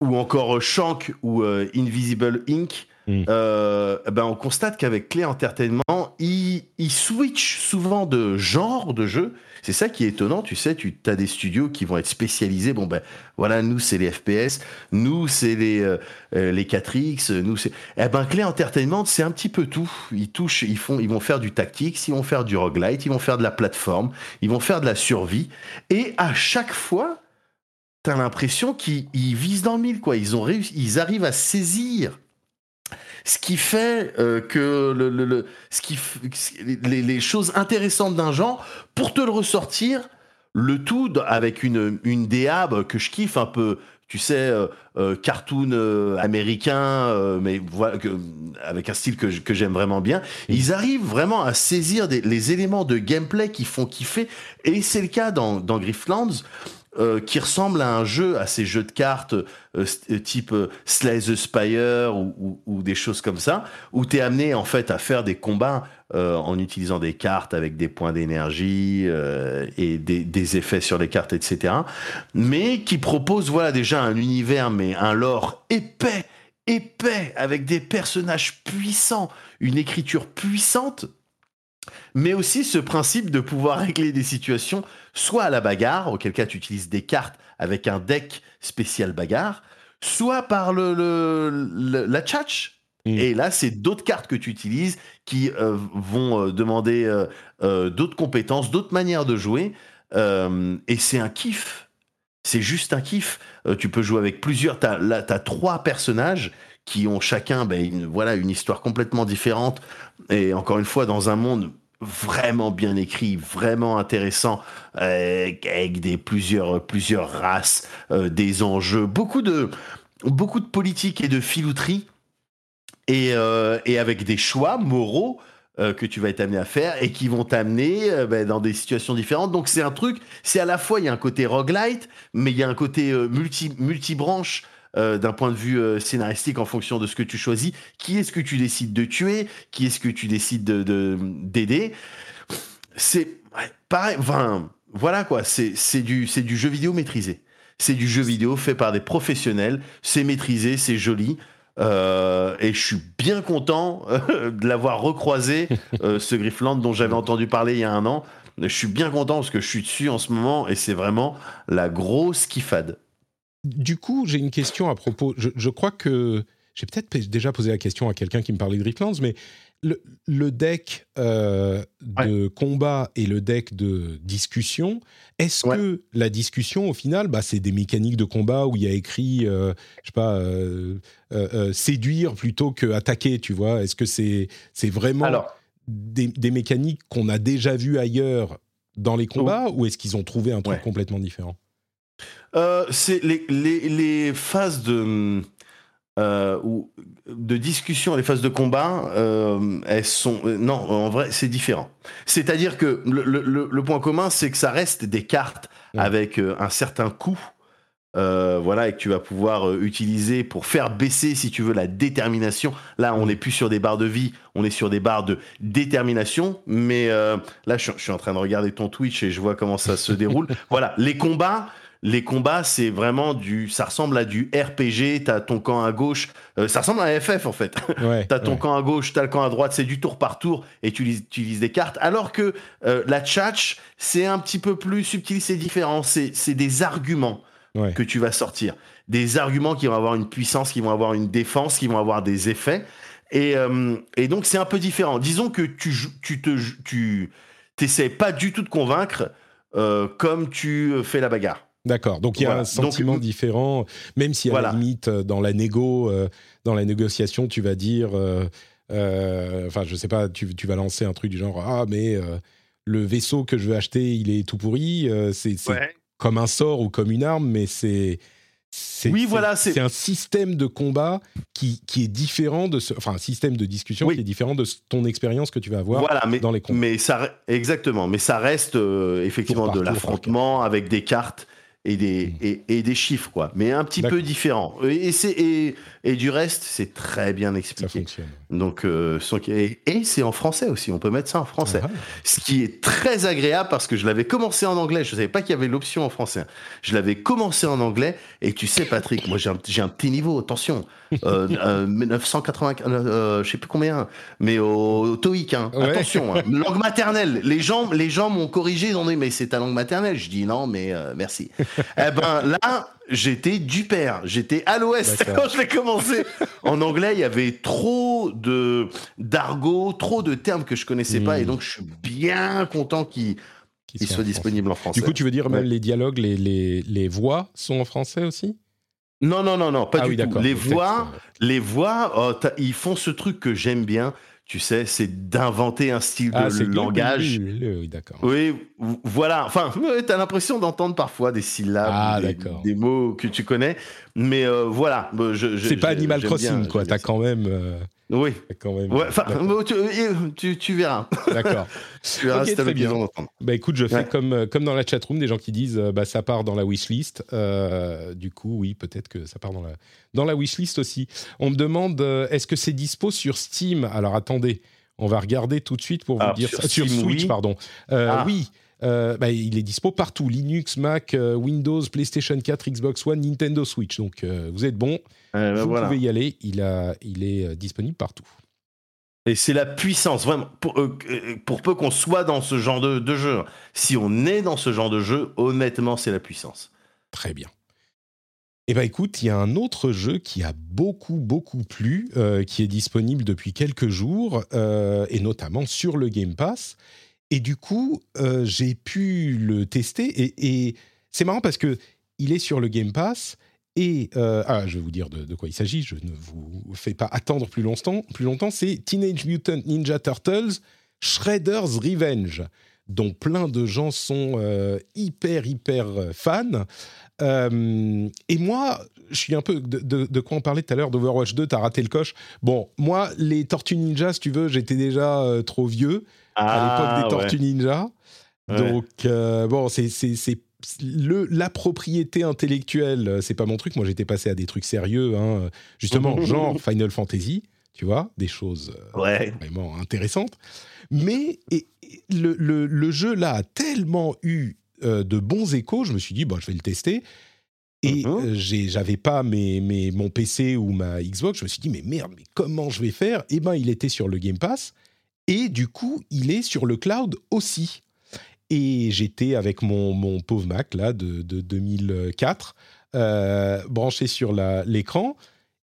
Ou encore Shank ou Invisible Inc. Hmm. ben on constate qu'avec Clé Entertainment, ils, ils switchent souvent de genre de jeu c'est ça qui est étonnant, tu sais, tu as des studios qui vont être spécialisés. Bon ben voilà, nous c'est les FPS, nous c'est les euh, euh, les 4X, nous c'est eh ben Clé Entertainment, c'est un petit peu tout. Ils touchent, ils font ils vont faire du tactics, ils vont faire du roguelite, ils vont faire de la plateforme, ils vont faire de la survie et à chaque fois T'as l'impression qu'ils visent dans le mille, quoi. Ils ont réussi, ils arrivent à saisir ce qui fait euh, que le, le, ce qui, les, les choses intéressantes d'un genre, pour te le ressortir, le tout avec une, une DAB que je kiffe un peu, tu sais, euh, euh, cartoon américain, mais voilà, que, avec un style que, que j'aime vraiment bien. Ils arrivent vraiment à saisir des, les éléments de gameplay qui font kiffer, et c'est le cas dans, dans Grifflands. Euh, qui ressemble à un jeu, à ces jeux de cartes euh, type euh, Slay the Spire ou, ou, des choses comme ça, où tu es amené en fait à faire des combats en utilisant des cartes avec des points d'énergie et des, des, effets sur les cartes, etc. Mais qui propose voilà déjà un univers, mais un lore épais, épais, avec des personnages puissants, une écriture puissante mais aussi ce principe de pouvoir régler des situations soit à la bagarre, auquel cas tu utilises des cartes avec un deck spécial bagarre, soit par le, la tchatch. Mm. Et là, c'est d'autres cartes que tu utilises qui euh, vont euh, demander euh, d'autres compétences, d'autres manières de jouer. et c'est un kiff. C'est juste un kiff. tu peux jouer avec plusieurs. là, tu as trois personnages qui ont chacun ben, une, voilà, une histoire complètement différente. Et encore une fois, dans un monde vraiment bien écrit, vraiment intéressant, euh, avec des plusieurs plusieurs races, euh, des enjeux, beaucoup de beaucoup de politique et de filouterie, et, euh, et avec des choix moraux. que tu vas être amené à faire et qui vont t'amener ben, dans des situations différentes. Donc c'est un truc, c'est à la fois il y a un côté roguelite, mais il y a un côté multi multibranche euh, d'un point de vue euh, scénaristique en fonction de ce que tu choisis. Qui est-ce que tu décides de tuer? Qui est-ce que tu décides de d'aider? C'est pareil. Voilà quoi. C'est du c'est du jeu vidéo maîtrisé. C'est du jeu vidéo fait par des professionnels. C'est maîtrisé, c'est joli. Euh, et je suis bien content de l'avoir recroisé, ce Griffland dont j'avais entendu parler il y a un an. Je suis bien content parce que je suis dessus en ce moment et c'est vraiment la grosse kiffade du coup, j'ai une question à propos. Je, crois que j'ai peut-être déjà posé la question à quelqu'un qui me parlait de Riftlands, mais le, deck euh, de combat et le deck de discussion, est-ce que la discussion, au final, bah, c'est des mécaniques de combat où il y a écrit, euh, je sais pas, euh, séduire plutôt que attaquer, tu vois? Est-ce que c'est c'est vraiment des, mécaniques qu'on a déjà vues ailleurs dans les combats, ou est-ce qu'ils ont trouvé un truc complètement différent? Euh, c'est les, les, les, phases de, euh, de discussion, les phases de combat, euh, elles sont euh, non, en vrai, c'est différent. C'est-à-dire que le, le, le, point commun, c'est que ça reste des cartes avec un certain coût. Euh, voilà, et que tu vas pouvoir utiliser pour faire baisser, si tu veux, la détermination. Là, on n'est plus sur des barres de vie, on est sur des barres de détermination. Mais là, je, je, suis en train de regarder ton Twitch et je vois comment ça se déroule. <laughs> Voilà, les combats, les combats, c'est vraiment du, ça ressemble à du RPG. T'as ton camp à gauche, euh, ça ressemble à un FF en fait. Ouais, <laughs> t'as ton camp à gauche, t'as le camp à droite, c'est du tour par tour et tu utilises des cartes. Alors que euh, la tchatch, c'est un petit peu plus subtil, c'est différent. C'est des arguments que tu vas sortir, des arguments qui vont avoir une puissance, qui vont avoir une défense, qui vont avoir des effets. Et, euh, et donc c'est un peu différent. Disons que tu, tu te, tu t'essaies pas du tout de convaincre comme tu fais la bagarre. D'accord. Donc il y a Voilà. un sentiment Donc, différent, même si à Voilà. la limite euh, dans la négo, euh, dans la négociation, tu vas dire, euh, euh, enfin je sais pas, tu, tu vas lancer un truc du genre ah mais euh, le vaisseau que je veux acheter il est tout pourri, euh, c'est comme un sort ou comme une arme, mais c'est Oui, voilà, c'est- un système de combat qui, qui est différent de ce, enfin un système de discussion Oui. qui est différent de ton expérience que tu vas avoir Voilà, mais, dans les combats. mais ça, exactement, mais ça reste euh, effectivement de l'affrontement avec des cartes et des, Mm. et, et des chiffres, quoi. Mais un petit peu différent. Et, c'est- et, et du reste, c'est très bien expliqué. Donc, euh, sans et, c'est en français aussi, on peut mettre ça en français. Ah, Ce qui est très agréable parce que je l'avais commencé en anglais, je ne savais pas qu'il y avait l'option en français. Je l'avais commencé en anglais et tu sais Patrick, moi j'ai un, un petit niveau, attention, euh, <laughs> euh, 980, euh, je sais plus combien, mais au, au TOEIC, hein. Ouais. attention, hein. langue maternelle. Les gens, les gens m'ont corrigé, ils ont dit mais c'est ta langue maternelle. Je dis non mais euh, merci. <laughs> eh ben là, j'étais du père, j'étais à l'ouest quand je l'ai commencé. En anglais, il y avait trop de d'argot, trop de termes que je connaissais pas et donc je suis bien content qu'il en soit français. disponible en français. Du coup, tu veux dire même Ouais. les dialogues, les, les, les voix sont en français aussi? Non, non, non, non, pas Ah du oui, tout. Les voix, les voix, oh, t'as- ils font ce truc que j'aime bien. Tu sais, c'est d'inventer un style Ah, de c'est langage. Oui, d'accord. Oui, voilà. Enfin, ouais, t'as l'impression d'entendre parfois des syllabes, Ah, des mots que tu connais. Mais euh, voilà. C'est pas Animal Crossing, bien, quoi. j'aime T'as quand même. euh. Oui. quand même. Ouais, tu, tu- tu verras. D'accord. <laughs> Tu verras Ok, si très bien. Bah écoute, je fais Ouais. comme, euh, comme dans la chatroom, des gens qui disent euh, bah, ça part dans la wishlist. Euh, du coup, oui, peut-être que ça part dans la, dans la wishlist aussi. On me demande euh, est-ce que c'est dispo sur Steam? Alors attendez, on va regarder tout de suite pour vous dire sur ça. Sur Switch, oui. pardon. Euh, Ah. Oui. Euh, bah, il est dispo partout Linux, Mac, euh, Windows, PlayStation 4, Xbox One, Nintendo Switch. Donc euh, vous êtes bon, Euh, bah, vous voilà. pouvez y aller. Il, a, il est disponible partout. Et c'est la puissance, vraiment. Pour, pour peu qu'on soit dans ce genre de, de jeu, si on est dans ce genre de jeu, honnêtement, c'est la puissance. Très bien. Eh bien, écoute, il y a un autre jeu qui a beaucoup, beaucoup plu, qui est disponible depuis quelques jours, et notamment sur le Game Pass. Et du coup, euh, j'ai pu le tester, et, c'est marrant parce que il est sur le Game Pass, et euh, ah, je vais vous dire de, quoi il s'agit, je ne vous fais pas attendre plus longtemps. Plus longtemps, c'est Teenage Mutant Ninja Turtles Shredder's Revenge, dont plein de gens sont euh, hyper, hyper fans. Et moi, je suis un peu. De, quoi on parlait tout à l'heure d'Overwatch 2, t'as raté le coche. Bon, moi, les Tortues Ninja, si tu veux, j'étais déjà trop vieux à l'époque des Tortues Ninja. Ouais. Donc, euh, bon, c'est. le, la propriété intellectuelle, euh, c'est pas mon truc. Moi, j'étais passé à des trucs sérieux, hein, justement, <laughs> genre Final Fantasy, tu vois, des choses euh, Ouais. vraiment intéressante. Mais et- et le, le- le jeu là a tellement eu euh, de bons échos, je me suis dit, bon, je vais le tester. Et Mhm. euh, j'ai- j'avais pas mes, mes- mon PC ou ma Xbox. Je me suis dit, mais merde, mais comment je vais faire? Eh ben, il était sur le Game Pass. Et du coup, il est sur le cloud aussi. Et j'étais avec mon, mon pauvre Mac là de, de 2004, euh, branché sur l'écran.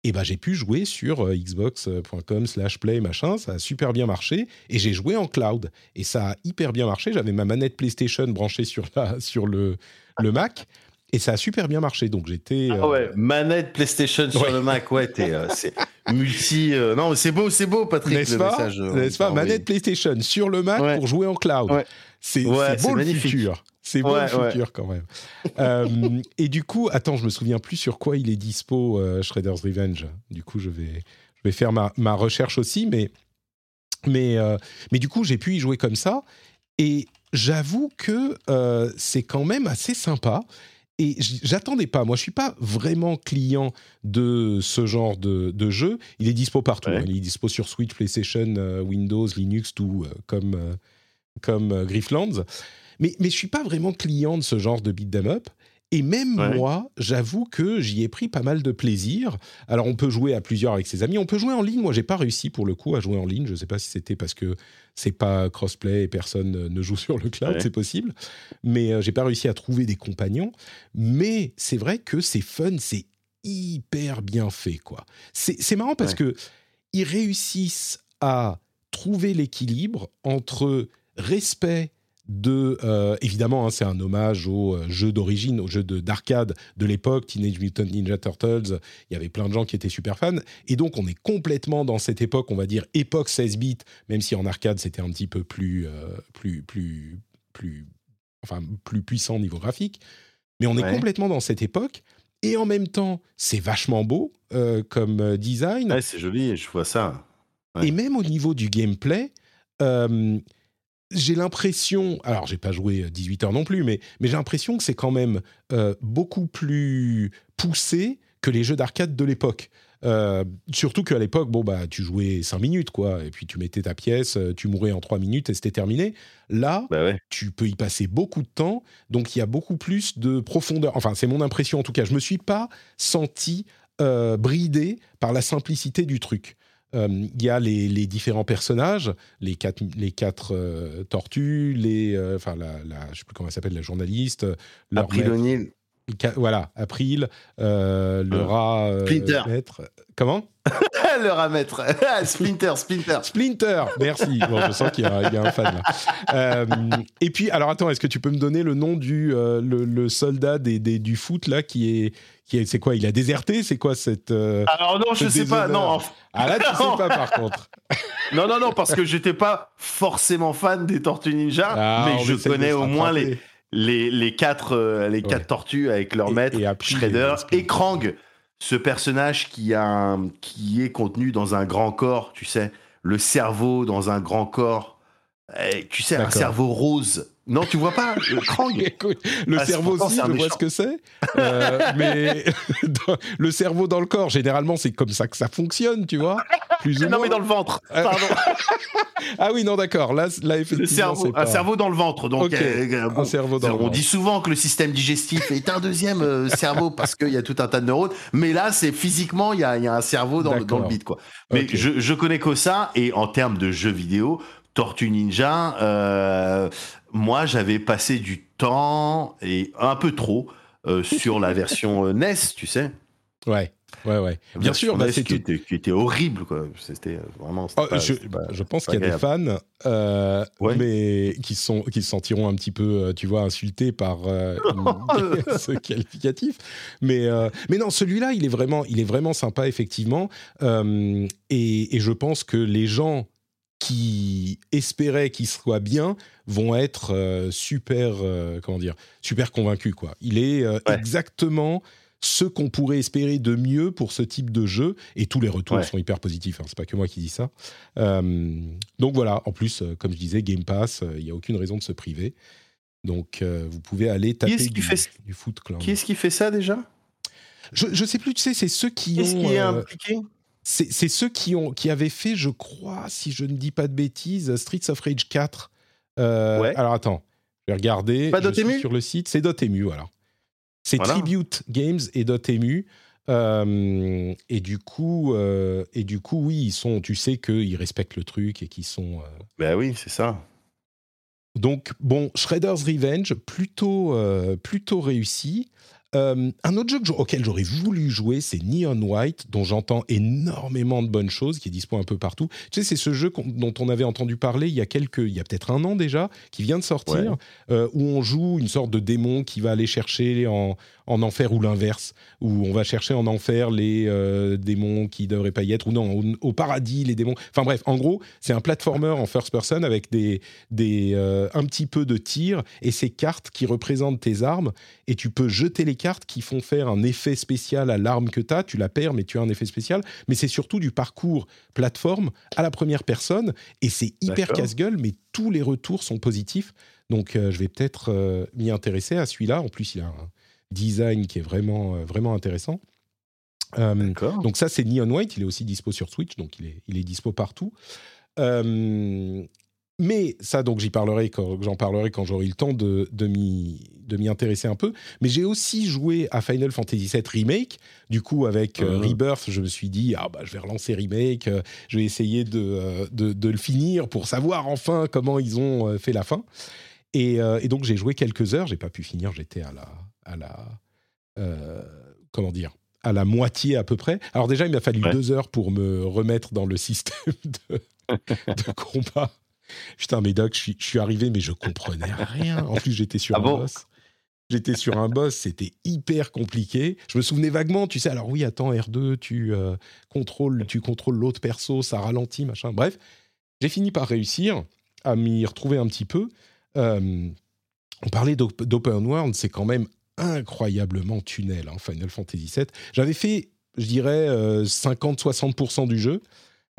Et ben j'ai pu jouer sur euh, xbox.com slash play machin, ça a super bien marché et j'ai joué en cloud et ça a hyper bien marché. J'avais ma manette PlayStation branchée sur la sur le le Mac et ça a super bien marché. Donc j'étais Ah ouais, manette PlayStation sur Ouais. le Mac, ouais, t'es, euh, c'est multi. euh, non, c'est beau, c'est beau, Patrick, n'est-ce le pas message. euh, N'est-ce pas envoyé. manette PlayStation sur le Mac Ouais. pour jouer en cloud. Ouais. C'est Ouais, c'est c'est beau le futur. C'est beau le futur quand même. Euh, et du coup, attends, je me souviens plus sur quoi il est dispo euh, Shredder's Revenge. Du coup, je vais je vais faire ma, ma recherche aussi, mais mais euh, mais du coup, j'ai pu y jouer comme ça et j'avoue que euh, c'est quand même assez sympa. Et j'attendais pas. Moi, je suis pas vraiment client de ce genre de, de jeu. Il est dispo partout. Ouais. hein. Il est dispo sur Switch, PlayStation, euh, Windows, Linux, tout euh, comme euh, comme Grifflands. Mais mais je suis pas vraiment client de ce genre de beat 'em up. Et même Ouais. moi, j'avoue que j'y ai pris pas mal de plaisir. Alors, on peut jouer à plusieurs avec ses amis. On peut jouer en ligne. Moi, j'ai pas réussi pour le coup à jouer en ligne. Je sais pas si c'était parce que c'est pas crossplay et personne ne joue <laughs> sur le cloud. Ouais. C'est possible. Mais euh, j'ai pas réussi à trouver des compagnons. Mais c'est vrai que c'est fun. C'est hyper bien fait, quoi. C'est c'est marrant parce que ils réussissent à trouver l'équilibre entre respect de euh, évidemment hein, c'est un hommage au euh, jeu d'origine, au jeu de- d'arcade de, l'époque, Teenage Mutant Ninja Turtles. Il y avait plein de gens qui étaient super fans et donc on est complètement dans cette époque, on va dire époque 16 bits, même si en arcade c'était un petit peu plus euh, plus plus plus enfin plus puissant niveau graphique, mais on est complètement dans cette époque et en même temps c'est vachement beau euh, comme design Ouais, c'est joli, je vois ça. Ouais. et même au niveau du gameplay, euh, j'ai l'impression, alors j'ai pas joué 18 heures non plus, mais, mais j'ai l'impression que c'est quand même euh, beaucoup plus poussé que les jeux d'arcade de l'époque. Euh, surtout qu'à l'époque, bon bah tu jouais 5 minutes quoi, et puis tu mettais ta pièce, euh, tu mourais en 3 minutes et c'était terminé. Là, Bah ouais. tu peux y passer beaucoup de temps, donc il y a beaucoup plus de profondeur. Enfin, c'est mon impression en tout cas. Je me suis pas senti euh, bridé par la simplicité du truc. Euh, Il y a les, les différents personnages, les quatre, les quatre euh, tortues, les, euh, enfin, la, la, je sais plus comment elle s'appelle, la journaliste, April maître- O'Neil. Ca- voilà, April, euh, le Euh, rat euh, Splinter. maître. Comment <laughs> le rat maître. <laughs> Splinter, Splinter. Splinter, merci. <laughs> Bon, je sens qu'il y, a il y a un fan là. Et puis, alors attends, est-ce que tu peux me donner le nom du le, le soldat des, des- du foot là qui est c'est quoi Il a déserté? C'est quoi cette euh, Alors non, je sais pas. Non, Ah là, tu sais <laughs> pas par contre. <laughs> non, non, non, parce que j'étais pas forcément fan des Tortues Ninja, Ah, mais je connais au moins les, rattraper. les, les quatre, euh, les quatre Ouais. tortues avec leur Et- maître, et Shredder et Splinter. et Krang, ce personnage qui, a un- qui est contenu dans un grand corps, tu sais, le cerveau dans un grand corps, tu sais, un cerveau rose. Non, tu vois pas le Krang <laughs> Écoute, le Ah, cerveau aussi, je vois ce que c'est. Euh, <laughs> mais <laughs> dans- le cerveau dans le corps, généralement, c'est comme ça que ça fonctionne, tu vois. Plus ou Non, moins. mais dans le ventre. Euh, Pardon. Ah oui, non, d'accord. Là, là effectivement, cerveau, pas... un cerveau dans le ventre. Donc, euh, un bon, cerveau dans le on ventre. dit souvent que le système digestif est un deuxième euh, cerveau parce qu'il y a tout un tas de neurones. Mais là, c'est physiquement, il y a, il y a un cerveau dans, le, dans le bide. Quoi. Mais je, je connais que ça. Et en termes de jeux vidéo, Tortue Ninja, euh, moi, j'avais passé du temps et un peu trop euh, <laughs> sur la version euh, NES, tu sais. Ouais, ouais, ouais. Bien sûr, bah, c'est qui, tout- était, qui était horrible. Quoi. C'était euh, vraiment. Oh, pas- je, c'était pas- je pense qu'il y a des fans, euh, Ouais. mais qui, sont, qui se sentiront un petit peu, tu vois, insultés par euh, <laughs> <laughs> ce qualificatif. Mais, euh, mais non, celui-là, il est vraiment, il est vraiment sympa, effectivement. Et, et je pense que les gens qui espéraient qu'il soit bien vont être euh, super, euh, comment dire, super convaincus. Quoi. Il est euh, Ouais. exactement ce qu'on pourrait espérer de mieux pour ce type de jeu. Et tous les retours Ouais. sont hyper positifs. Hein, c'est pas que moi qui dis ça. Euh, donc voilà. En plus, comme je disais, Game Pass, euh, il y a aucune raison de se priver. Donc euh, vous pouvez aller taper qui du, fait- du Foot Clan. Qui est-ce qui fait ça déjà? Je, je sais plus. Tu sais, c'est ceux qui ont. qui est impliqué? c'est c'est ceux qui, ont, qui avaient fait, je crois, si je ne dis pas de bêtises, Streets of Rage 4. Euh, Ouais. Alors attends, je vais regarder. Pas Dotemu sur le site. C'est Dotemu, voilà. C'est Voilà. Tribute Games et Dotemu. Euh, et du coup, euh, et du coup, oui, ils sont. Tu sais qu'ils respectent le truc et qu'ils sont. euh, Ben oui, c'est ça. donc, bon, Shredder's Revenge, plutôt, plutôt réussi. Euh, un autre jeu auquel j'aurais voulu jouer, c'est Neon White, dont j'entends énormément de bonnes choses, qui est dispo un peu partout. Tu sais, c'est ce jeu dont on avait entendu parler il y a quelques, il y a peut-être un an déjà, qui vient de sortir, Ouais. euh, où on joue une sorte de démon qui va aller chercher en, en enfer ou l'inverse, où on va chercher en enfer les euh, démons qui devraient pas y être, ou non, au, au paradis les démons. Enfin bref, en gros, c'est un platformer en first person avec des, des, un petit peu de tir et ces cartes qui représentent tes armes et tu peux jeter les cartes qui font faire un effet spécial à l'arme que tu as, tu la perds mais tu as un effet spécial, mais c'est surtout du parcours plateforme à la première personne. Et c'est hyper casse-gueule mais tous les retours sont positifs. Donc euh, je vais peut-être euh, m'y intéresser à celui-là, en plus il a un design qui est vraiment, euh, vraiment intéressant. Donc ça, c'est Neon White. Il est aussi dispo sur Switch, donc il est, il est dispo partout. Euh, mais ça, donc j'y parlerai quand j'en parlerai quand j'aurai le temps de, de m'y intéresser un peu. Mais j'ai aussi joué à Final Fantasy VII Remake. Du coup, avec euh, Mhm. Rebirth, je me suis dit ah bah je vais relancer Remake. euh, je vais essayer de, euh, de, de le finir pour savoir enfin comment ils ont fait la fin. Et, euh, et donc j'ai joué quelques heures. J'ai pas pu finir. J'étais à la à la comment dire à la moitié à peu près. Alors déjà, il m'a fallu Ouais. deux heures pour me remettre dans le système <laughs> de, de combat. Putain, Médoc, je suis, je suis arrivé, mais je comprenais rien. En plus, j'étais sur Ah un bon boss. J'étais sur un boss, c'était hyper compliqué. Je me souvenais vaguement, tu sais, alors oui, attends, R2, tu euh, contrôles, tu contrôles l'autre perso, ça ralentit, machin. Bref, j'ai fini par réussir à m'y retrouver un petit peu. Euh, on parlait d'op- d'open world, c'est quand même incroyablement tunnel, hein, Final Fantasy VII. J'avais fait, je dirais, euh, 50-60% du jeu.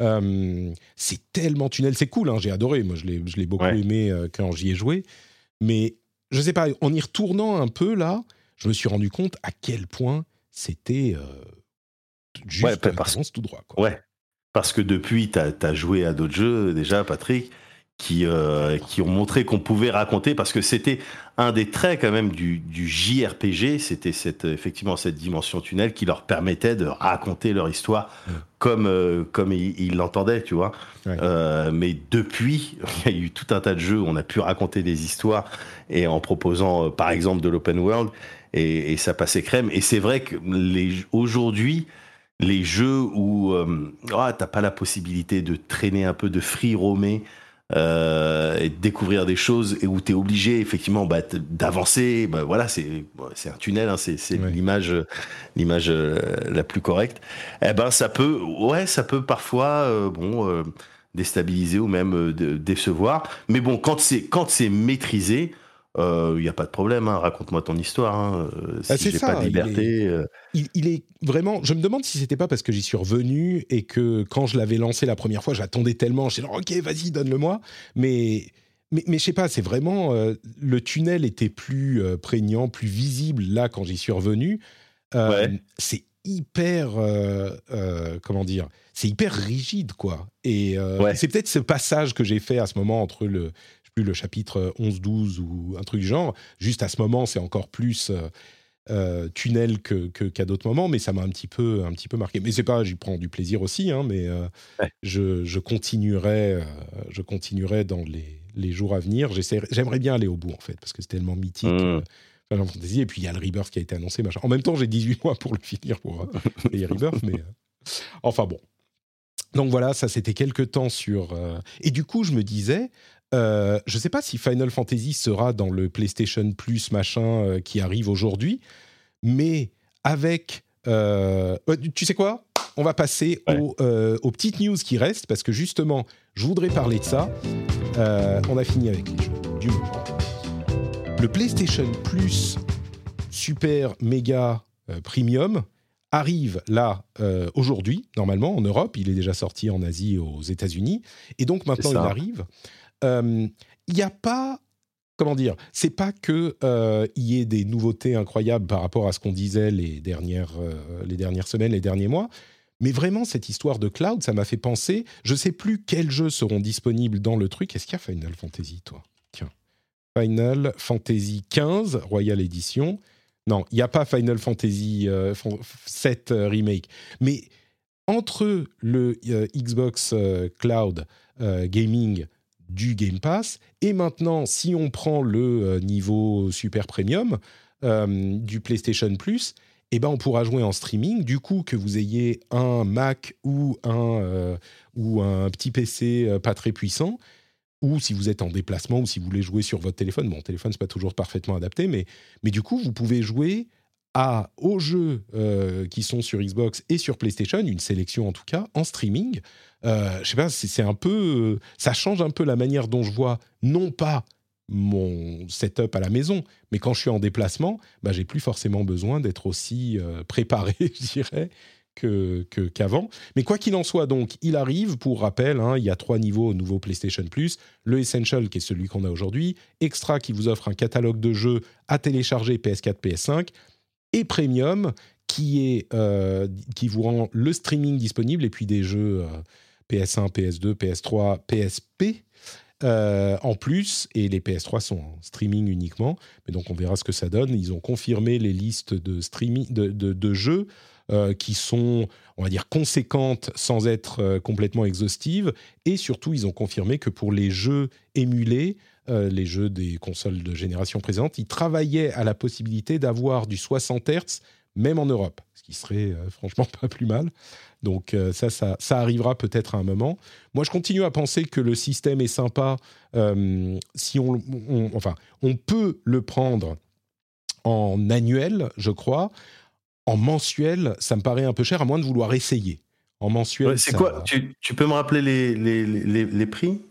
Euh, c'est tellement tunnel, c'est cool, hein, j'ai adoré. Moi, je l'ai, je l'ai beaucoup Ouais. aimé euh, quand j'y ai joué. Mais je sais pas, en y retournant un peu là, je me suis rendu compte à quel point c'était euh, juste Ouais, parce- tout droit. Quoi. Ouais. Parce que depuis, tu as, joué à d'autres jeux déjà, Patrick, qui, euh, qui ont montré qu'on pouvait raconter, parce que c'était un des traits quand même du, du JRPG, c'était cette, effectivement cette dimension tunnel qui leur permettait de raconter leur histoire comme, euh, comme ils l'entendaient, tu vois. Ouais. Euh, mais depuis, <laughs> il y a eu tout un tas de jeux où on a pu raconter des histoires et en proposant, par exemple, de l'open world, et, et ça passait crème. Et c'est vrai que les- aujourd'hui, les jeux où ah, t'as pas la possibilité de traîner un peu, de free roamer euh, et de découvrir des choses et où tu es obligé effectivement bah, d'avancer, bah, voilà, c'est c'est un tunnel, hein, c'est c'est Ouais. l'image l'image euh, la plus correcte. Eh ben ça peut, ouais, ça peut parfois euh, bon euh, déstabiliser ou même euh, décevoir. Mais bon, quand c'est quand c'est maîtrisé. Il n'y a pas de problème, hein, raconte-moi ton histoire. Hein. euh, Ah, si c'est j'ai ça, pas de il est- liberté. euh, il, il est vraiment. Je me demande si c'était pas parce que j'y suis revenu et que quand je l'avais lancé la première fois, j'attendais tellement. J'étais genre, ok, vas-y, donne-le-moi. Mais, mais, mais je sais pas, c'est vraiment. euh, le tunnel était plus euh, prégnant, plus visible là quand j'y suis revenu. Euh, Ouais. C'est hyper. euh, euh, comment dire C'est hyper rigide, quoi. Et euh, Ouais. c'est peut-être ce passage que j'ai fait à ce moment entre le. Plus, le chapitre 11-12 ou un truc du genre. Juste à ce moment, c'est encore plus. euh, euh, tunnel que que- qu'à d'autres moments, mais ça m'a un petit peu un petit peu marqué. Mais c'est pas, j'y prends du plaisir aussi, hein, mais euh, Ouais. je, je continuerai, euh, je continuerai dans les, les jours à venir. J'aimerais bien aller au bout en fait, parce que c'est tellement mythique. Mm. euh, Final Fantasy, et puis il y a le Rebirth qui a été annoncé, machin. En même temps, j'ai 18 mois pour le finir pour <laughs> payer Rebirth, mais enfin bon. Donc voilà, ça c'était quelques temps sur. euh, Et du coup, je me disais, euh, je ne sais pas si Final Fantasy sera dans le PlayStation Plus machin euh, qui arrive aujourd'hui, mais avec. euh, tu sais quoi? On va passer Ouais. aux, aux petites news qui restent parce que justement, je voudrais parler de ça. On a fini avec les jeux du moment. Le PlayStation Plus Super Méga Premium arrive là euh, aujourd'hui, normalement en Europe. Il est déjà sorti en Asie aux États-Unis. Et donc maintenant il arrive. Euh, Il n'y a pas. Comment dire C'est pas que euh, y ait des nouveautés incroyables par rapport à ce qu'on disait les dernières, euh, les dernières semaines, les derniers mois. Mais vraiment, cette histoire de cloud, ça m'a fait penser. Je sais plus quels jeux seront disponibles dans le truc. Est-ce qu'il y a Final Fantasy, toi? Tiens. Final Fantasy 15, Royal Edition. Non, il n'y a pas Final Fantasy euh, fan- 7 euh, Remake. Mais entre le euh, Xbox euh, Cloud euh, Gaming du Game Pass et maintenant, si on prend le euh, niveau super premium euh, du PlayStation Plus, eh ben on pourra jouer en streaming. Du coup, que vous ayez un Mac ou un, euh, ou un petit PC pas très puissant, ou si vous êtes en déplacement ou si vous voulez jouer sur votre téléphone. Bon, téléphone, c'est pas toujours parfaitement adapté, mais, mais du coup, vous pouvez jouer à, aux jeux euh, qui sont sur Xbox et sur PlayStation, une sélection en tout cas, en streaming. Euh, je sais pas, c'est un peu. Ça change un peu la manière dont je vois, non pas mon setup à la maison, mais quand je suis en déplacement, bah, j'ai plus forcément besoin d'être aussi euh, préparé, <laughs> je dirais, que- qu'avant. Mais quoi qu'il en soit, donc, il arrive. Pour rappel, hein, il y a trois niveaux au nouveau PlayStation Plus. Le Essential, qui est celui qu'on a aujourd'hui. Extra, qui vous offre un catalogue de jeux à télécharger PS4, PS5. Et Premium, qui, est, euh, vous rend le streaming disponible et puis des jeux euh, PS1, PS2, PS3, PSP. en plus, et les PS3 sont en streaming uniquement, mais donc on verra ce que ça donne. Ils ont confirmé les listes de, streaming, de- de jeux euh, qui sont, on va dire, conséquentes sans être euh, complètement exhaustives. Et surtout, ils ont confirmé que pour les jeux émulés, euh, les jeux des consoles de génération présente, ils travaillaient à la possibilité d'avoir du 60 Hz, même en Europe, ce qui serait franchement <laughs> pas plus mal. Donc ça, ça, ça, arrivera peut-être à un moment. Moi, je continue à penser que le système est sympa. si on, enfin, on peut le prendre en annuel, je crois. En mensuel, ça me paraît un peu cher, à moins de vouloir essayer. En mensuel. c'est quoi tu, peux me rappeler les, les, les, prix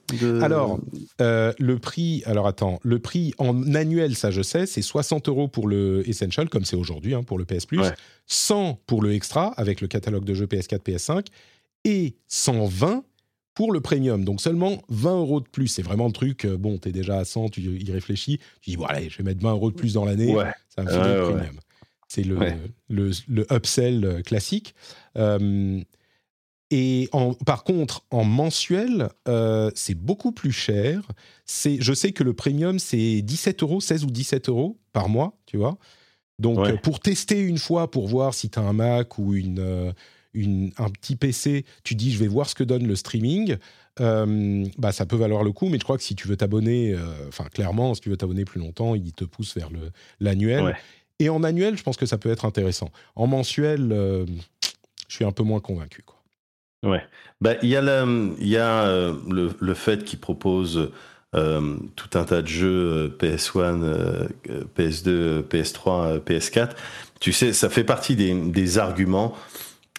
Alors, euh, le prix. Alors attends, le prix en annuel, ça je sais, c'est 60 euros pour le Essential, comme c'est aujourd'hui hein, pour le PS Plus, 100 pour le Extra avec le catalogue de jeux PS4, PS5, et 120 pour le premium. Donc seulement 20 euros de plus. C'est vraiment le truc, euh, bon, tu es déjà à 100, tu y réfléchis, tu dis, bon, allez, je vais mettre 20 euros de plus dans l'année, ça me fait le premium. C'est le, le, le, upsell euh, classique. Euh, et en, par contre, en mensuel, c'est beaucoup plus cher. C'est, je sais que le premium, c'est 17 euros, 16 ou 17 euros par mois, tu vois. Donc, pour tester une fois, pour voir si tu as un Mac ou une, un petit PC, tu dis je vais voir ce que donne le streaming, euh, bah, ça peut valoir le coup, mais je crois que si tu veux t'abonner, euh, enfin clairement, si tu veux t'abonner plus longtemps, il te pousse vers l'annuel. Et en annuel, je pense que ça peut être intéressant. En mensuel, euh, je suis un peu moins convaincu. Quoi. Ouais. Bah, il y a, a le, le, fait qu'il propose tout un tas de jeux PS1, PS2, PS3, PS4. Tu sais, ça fait partie des, des arguments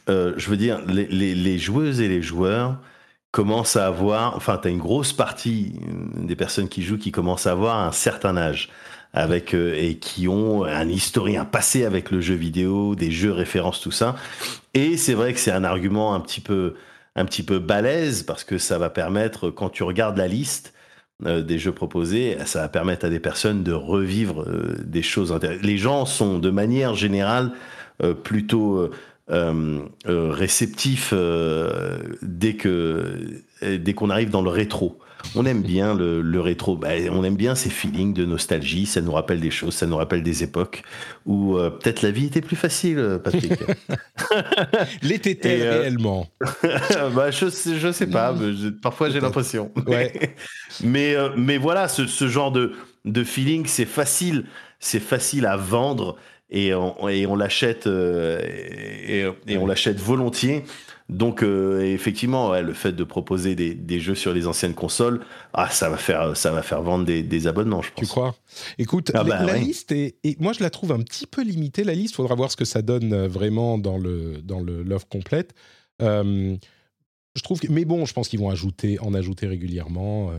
euh, je veux dire, les, joueuses et les joueurs commencent à avoir, enfin, tu as une grosse partie des personnes qui jouent qui commencent à avoir un certain âge avec euh, et qui ont un historien passé avec le jeu vidéo, des jeux références, tout ça. Et c'est vrai que c'est un argument un petit peu un petit peu balèze parce que ça va permettre quand tu regardes la liste euh, des jeux proposés, ça va permettre à des personnes de revivre des choses intéressantes. Les gens sont de manière générale plutôt euh, euh, réceptif euh, dès que dès qu'on arrive dans le rétro. On aime bien le, rétro, bah, on aime bien ces feelings de nostalgie, ça nous rappelle des choses, ça nous rappelle des époques où peut-être la vie était plus facile, Patrick. <laughs> L'était réellement. <laughs> Bah, je, je sais pas, parfois j'ai l'impression. <laughs> mais, mais voilà, ce, ce genre de, de feeling, c'est facile, c'est facile à vendre et on, et on l'achète euh, et, on l'achète volontiers. Donc euh, effectivement, le fait de proposer des, des, jeux sur les anciennes consoles, ah, ça va faire ça va faire vendre des, des abonnements, je pense. Tu crois? Écoute, ah bah la, liste est, et moi je la trouve un petit peu limitée. La liste, faudra voir ce que ça donne euh, vraiment dans le dans le l'offre complète. Je trouve que, mais bon, je pense qu'ils vont ajouter, en ajouter régulièrement.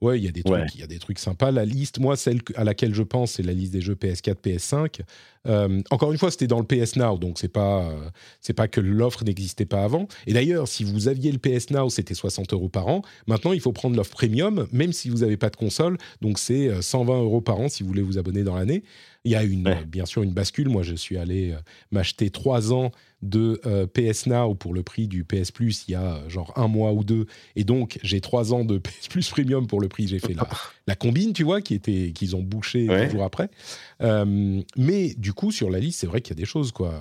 Ouais, il y a des trucs, il y a des trucs sympas. La liste, moi, celle à laquelle je pense, c'est la liste des jeux PS4, PS5. Euh, encore une fois, c'était dans le PS Now, donc c'est pas euh, c'est pas que l'offre n'existait pas avant. Et d'ailleurs, si vous aviez le PS Now, c'était 60 euros par an. Maintenant, il faut prendre l'offre premium, même si vous n'avez pas de console. Donc c'est 120 euh, euros par an si vous voulez vous abonner dans l'année. Il y a une, bien sûr une bascule. Moi, je suis allé m'acheter trois ans de PS Now pour le prix du PS Plus il y a genre un mois ou deux. Et donc, j'ai trois ans de <laughs> PS Plus Premium pour le prix. J'ai fait la, <laughs> la combine, tu vois, qui était, qu'ils ont bouché ouais. jours après. Euh, mais du coup, sur la liste, c'est vrai qu'il y a des choses, quoi.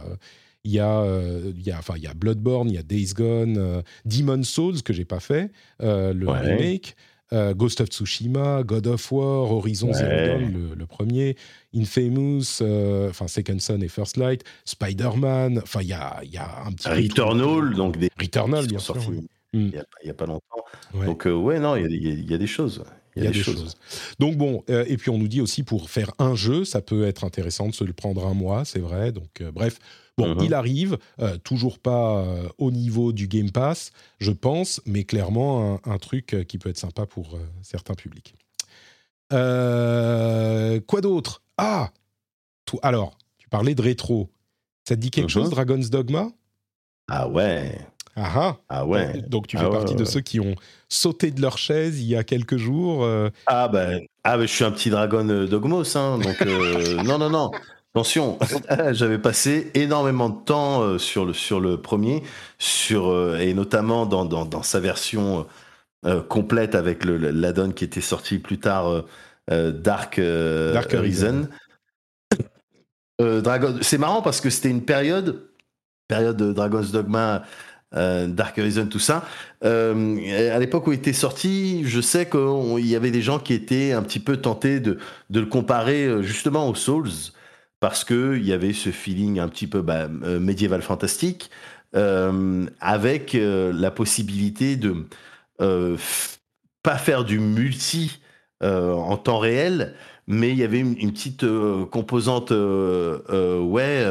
Il y a, euh, il y a, enfin, il y a Bloodborne, il y a Days Gone, euh, Demon Souls que j'ai pas fait, le remake. Ghost of Tsushima, God of War, Horizon Zero Dawn, le, premier, Infamous, enfin Second Son et First Light, Spider-Man, enfin il y a, y a un petit Returnal, donc des Returnal bien sûr. Il n'y a, pas longtemps. Donc, euh, ouais, non, il y, a des choses. Il y a, des, choses. Donc bon, euh, et puis on nous dit aussi pour faire un jeu, ça peut être intéressant de se le prendre un mois, c'est vrai. Donc euh, bref, bon, uh-huh. il arrive, toujours pas au niveau du Game Pass, je pense, mais clairement un, truc qui peut être sympa pour certains publics. quoi d'autre? Ah, tout, alors, tu parlais de rétro. Ça te dit quelque uh-huh. chose, Dragon's Dogma? Ah ouais. Ah, ah, ah ouais. Donc tu fais ah partie de ceux qui ont sauté de leur chaise il y a quelques jours. Euh. Ah ben, ah ben, je suis un petit dragon euh, dogmos, hein, donc euh, <laughs> non non non. Attention, <laughs> j'avais passé énormément de temps sur le sur le premier, sur et notamment dans, dans, dans sa version complète avec le l'addon qui était sorti plus tard, Dark, Dark Horizon. Dragon, c'est marrant parce que c'était une période période de Dragon's Dogma euh, Dark Horizon, tout ça. Euh, à l'époque où il était sorti, je sais qu'il y avait des gens qui étaient un petit peu tentés de, de le comparer euh, justement aux Souls, parce que il y avait ce feeling un petit peu bah, médiéval fantastique, avec la possibilité de f- pas faire du multi en temps réel, mais il y avait une, petite composante, ouais,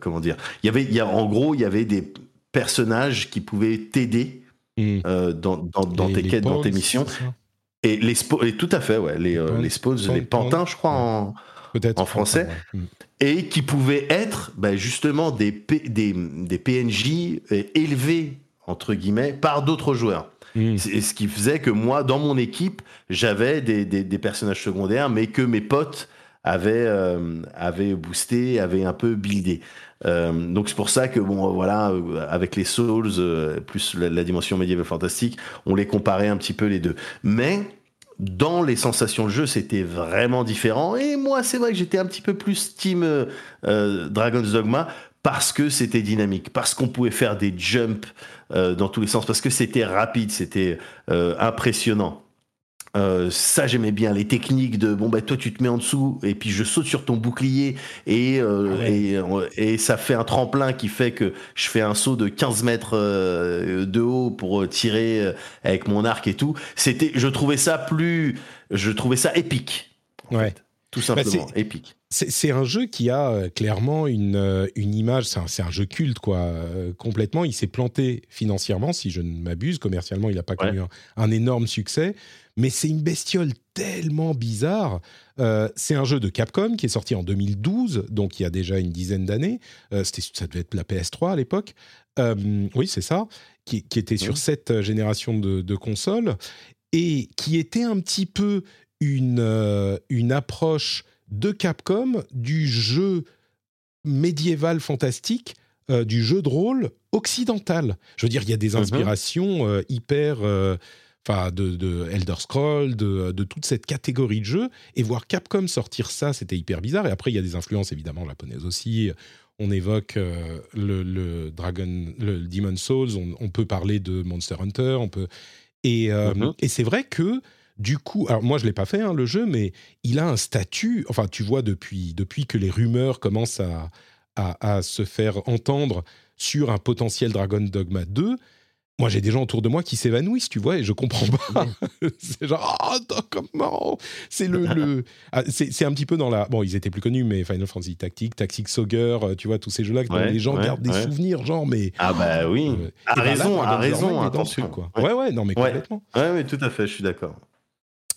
comment dire, il y avait, en gros, il y avait des personnages qui pouvaient t'aider euh, dans, dans, dans Les- tes les quêtes, dans tes missions. Et les spo- et tout à fait, ouais, les, euh, Pawns, les spawns, pawns, les pantins, je crois, en, français. Ouais. Hmm. et qui pouvaient être bah, justement des, P- des, des PNJ euh, élevés, entre guillemets, par d'autres joueurs. Hmm. Ce qui faisait que moi, dans mon équipe, j'avais des, des- des personnages secondaires, mais que mes potes avaient, euh, avaient boosté, avaient un peu buildé. Euh, donc c'est pour ça que bon voilà euh, avec les Souls euh, plus la, dimension médiévale fantastique on les comparait un petit peu les deux. Mais dans les sensations de jeu c'était vraiment différent. Et moi c'est vrai que j'étais un petit peu plus team Dragon's Dogma parce que c'était dynamique parce qu'on pouvait faire des jumps dans tous les sens parce que c'était rapide c'était impressionnant euh, ça j'aimais bien les techniques de bon bah toi tu te mets en dessous et puis je saute sur ton bouclier et euh, Ah ouais. et, euh, et ça fait un tremplin qui fait que je fais un saut de 15 mètres euh, de haut pour tirer avec mon arc et tout c'était je trouvais ça plus je trouvais ça épique Ouais. fait. Tout simplement c'est- épique C'est un jeu qui a euh, clairement une, euh, une image, c'est un, jeu culte, quoi, euh, complètement. Il s'est planté financièrement, si je ne m'abuse. Commercialement, il n'a pas Ouais. connu un, un énorme succès. Mais c'est une bestiole tellement bizarre. Euh, c'est un jeu de Capcom qui est sorti en 2012, donc il y a déjà une dizaine d'années. Euh, ça devait être la PS3 à l'époque. Oui, c'est ça. Qui, qui était sur cette génération de, de consoles et qui était un petit peu une, euh, une approche de Capcom du jeu médiéval fantastique, euh, du jeu de rôle occidental. Je veux dire, il y a des Mhm. inspirations euh, hyper. euh, Enfin, de, de Elder Scrolls, de, de toute cette catégorie de jeux, et voir Capcom sortir ça, c'était hyper bizarre. Et après, il y a des influences évidemment japonaises aussi. On évoque le, le Dragon, le Demon Souls. On, on peut parler de Monster Hunter. On peut et, Mhm. et c'est vrai que du coup, alors moi je l'ai pas fait hein, le jeu, mais il a un statut. Enfin, tu vois depuis depuis que les rumeurs commencent à à, à se faire entendre sur un potentiel Dragon Dogma 2. Moi, j'ai des gens autour de moi qui s'évanouissent, tu vois, et je comprends pas. <laughs> c'est genre, ah, attends, comment? C'est le, le... Ah, c'est un petit peu dans la. Bon, ils étaient plus connus, mais Final Fantasy Tactics, Tactics Ogre, euh, tu vois, tous ces jeux-là, dont Ouais, les gens ouais, gardent des souvenirs, genre, mais. ah bah oui euh, a et ben là, raison Dragon's raison attention quoi. ouais. Ouais, non, mais complètement. ouais ouais tout à fait je suis d'accord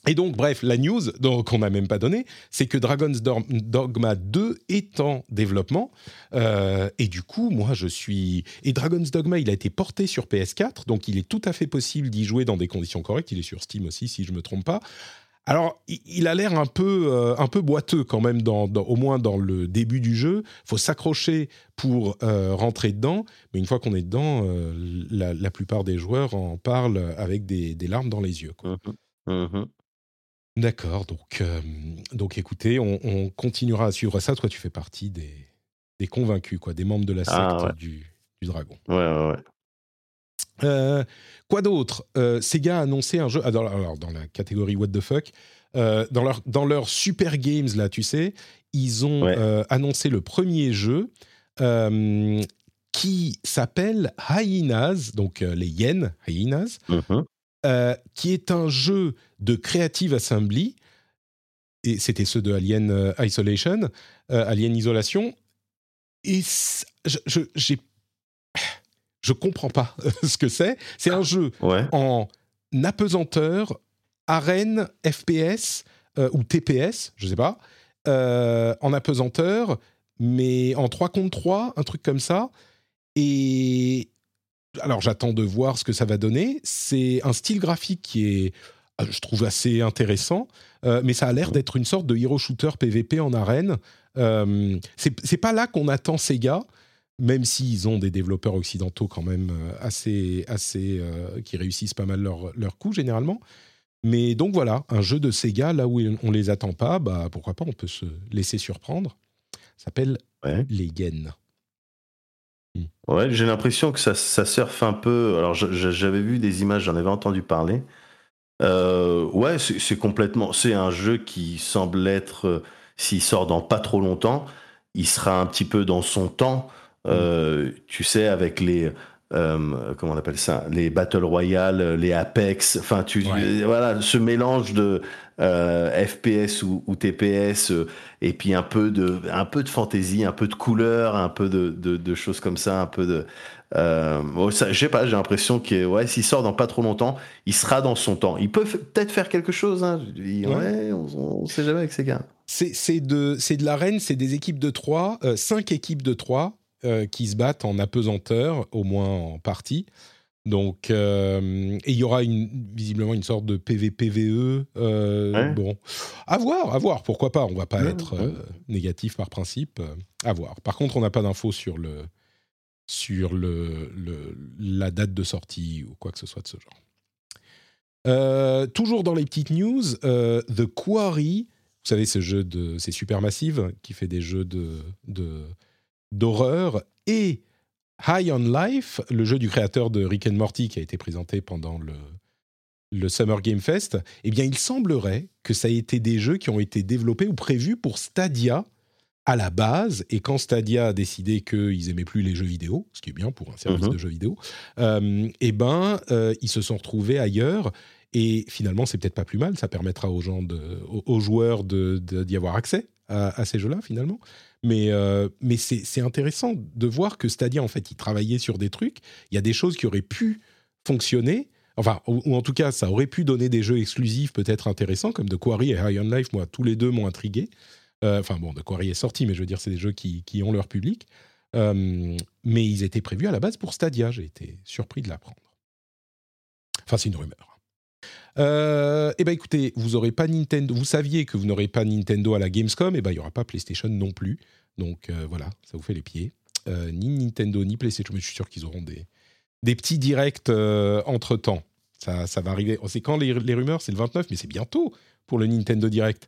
Et donc, bref, la news qu'on n'a même pas donnée, c'est que Dragon's Dogma 2 est en développement. Euh, et du coup, moi, je suis... Et Dragon's Dogma, il a été porté sur PS4, donc il est tout à fait possible d'y jouer dans des conditions correctes. Il est sur Steam aussi, si je ne me trompe pas. Alors, il- il a l'air un peu, euh, un peu boiteux quand même, au moins dans le début du jeu. faut s'accrocher pour euh, rentrer dedans, mais une fois qu'on est dedans, la, plupart des joueurs en parlent avec des, larmes dans les yeux. quoi. Mhm. Mhm. D'accord, donc, euh, donc écoutez, on, on continuera à suivre ça. Toi, tu fais partie des, des convaincus, quoi, des membres de la secte Ah, ouais. du, du dragon. ouais ouais ouais Euh, quoi d'autre? Euh, Sega a annoncé un jeu. ah, dans, alors, dans la catégorie What the fuck, euh, dans, leur, dans leur Super Games, là, tu sais, ils ont Ouais. euh, annoncé le premier jeu qui s'appelle Hyenas, donc les hyènes, Hyenas. Euh, qui est un jeu de Creative Assembly, et c'était ceux de Alien euh, Isolation, euh, Alien Isolation, et je, je, j'ai- je comprends pas ce que c'est. C'est un jeu ouais en apesanteur, arène, FPS euh, ou TPS, je sais pas, euh, en apesanteur, mais en 3 contre 3, un truc comme ça. Et alors j'attends de voir ce que ça va donner. C'est un style graphique qui est, euh, je trouve, assez intéressant, euh, mais ça a l'air d'être une sorte de hero shooter PVP en arène. Euh, c'est pas là qu'on attend Sega, même s'ils ont des développeurs occidentaux quand même euh, assez, assez euh, qui réussissent pas mal leur, leur coup généralement. Mais donc voilà, un jeu de Sega, là où on les attend pas, bah pourquoi pas, on peut se laisser surprendre. S'appelle ouais Les Gaines. Ouais, j'ai l'impression que ça, ça surfe un peu. Alors, j'avais vu des images, j'en avais entendu parler. Euh, ouais, c'est complètement. C'est un jeu qui semble être. euh, s'il sort dans pas trop longtemps, il sera un petit peu dans son temps. Euh, tu sais, avec les comment on appelle ça, les battle royale, les Apex, enfin tu voilà ce mélange de FPS ou, TPS et puis un peu de un peu de fantaisie, un peu de couleur, un peu de, de, choses comme ça, un peu de euh, je sais pas, j'ai l'impression que ouais, s'il sort dans pas trop longtemps, il sera dans son temps. Il peut peut-être faire quelque chose. Hein. ouais, on, on, sait jamais avec ces gars. C'est de, de l'arène, c'est des équipes de 3, 5 équipes de 3 euh, qui se battent en apesanteur, au moins en partie. Donc, euh, et il y aura une, visiblement une sorte de PVPVE. Euh, Bon, à voir, à voir, pourquoi pas. On va pas être euh, négatif par principe. à voir. Par contre, on n'a pas d'infos sur le sur le, la date de sortie ou quoi que ce soit de ce genre. toujours dans les petites news, The Quarry, vous savez, ce jeu de, c'est Supermassive qui fait des jeux de, de d'horreur et High on Life, le jeu du créateur de Rick and Morty qui a été présenté pendant le, le Summer Game Fest, eh bien, il semblerait que ça ait été des jeux qui ont été développés ou prévus pour Stadia à la base. Et quand Stadia a décidé qu'ils aimaient plus les jeux vidéo, ce qui est bien pour un service mhm. de jeux vidéo, euh, eh ben, euh, ils se sont retrouvés ailleurs. Et finalement, c'est peut-être pas plus mal. Ça permettra aux gens, de, aux, joueurs d'y de, avoir accès à, à ces jeux-là, finalement. Mais, euh, mais c'est intéressant de voir que Stadia, en fait, il travaillait sur des trucs. Il y a des choses qui auraient pu fonctionner. Enfin, ou, en tout cas, ça aurait pu donner des jeux exclusifs peut-être intéressants, comme The Quarry et High on Life. Moi, tous les deux m'ont intrigué. Euh, enfin, bon, The Quarry est sorti, mais je veux dire, c'est des jeux qui, ont leur public. Euh, mais ils étaient prévus à la base pour Stadia. J'ai été surpris de l'apprendre. Enfin, c'est une rumeur. Euh, eh ben écoutez, vous aurez pas Nintendo. Vous saviez que vous n'aurez pas Nintendo à la Gamescom, et eh ben il y aura pas PlayStation non plus. Donc voilà, ça vous fait les pieds. Ni Nintendo ni PlayStation, mais je suis sûr qu'ils auront des petits directs entre temps. Ça, va arriver. C'est quand les, rumeurs? C'est le 29, mais c'est bientôt pour le Nintendo Direct.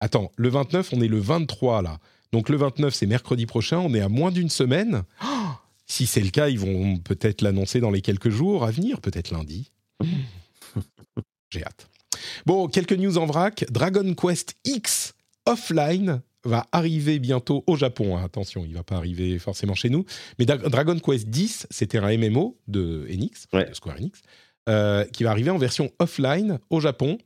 Attends, le 29, on est le 23 là. Donc le 29, c'est mercredi prochain. On est à moins d'une semaine. <gasps> si c'est le cas, ils vont peut-être l'annoncer dans les quelques jours à venir, peut-être lundi. <laughs> J'ai hâte. Bon, quelques news en vrac. Dragon Quest X Offline va arriver bientôt au Japon. Hein. Attention, il va pas arriver forcément chez nous. Mais Dragon Quest X, c'était un MMO de Enix, de Square Enix, euh, qui va arriver en version offline au Japon.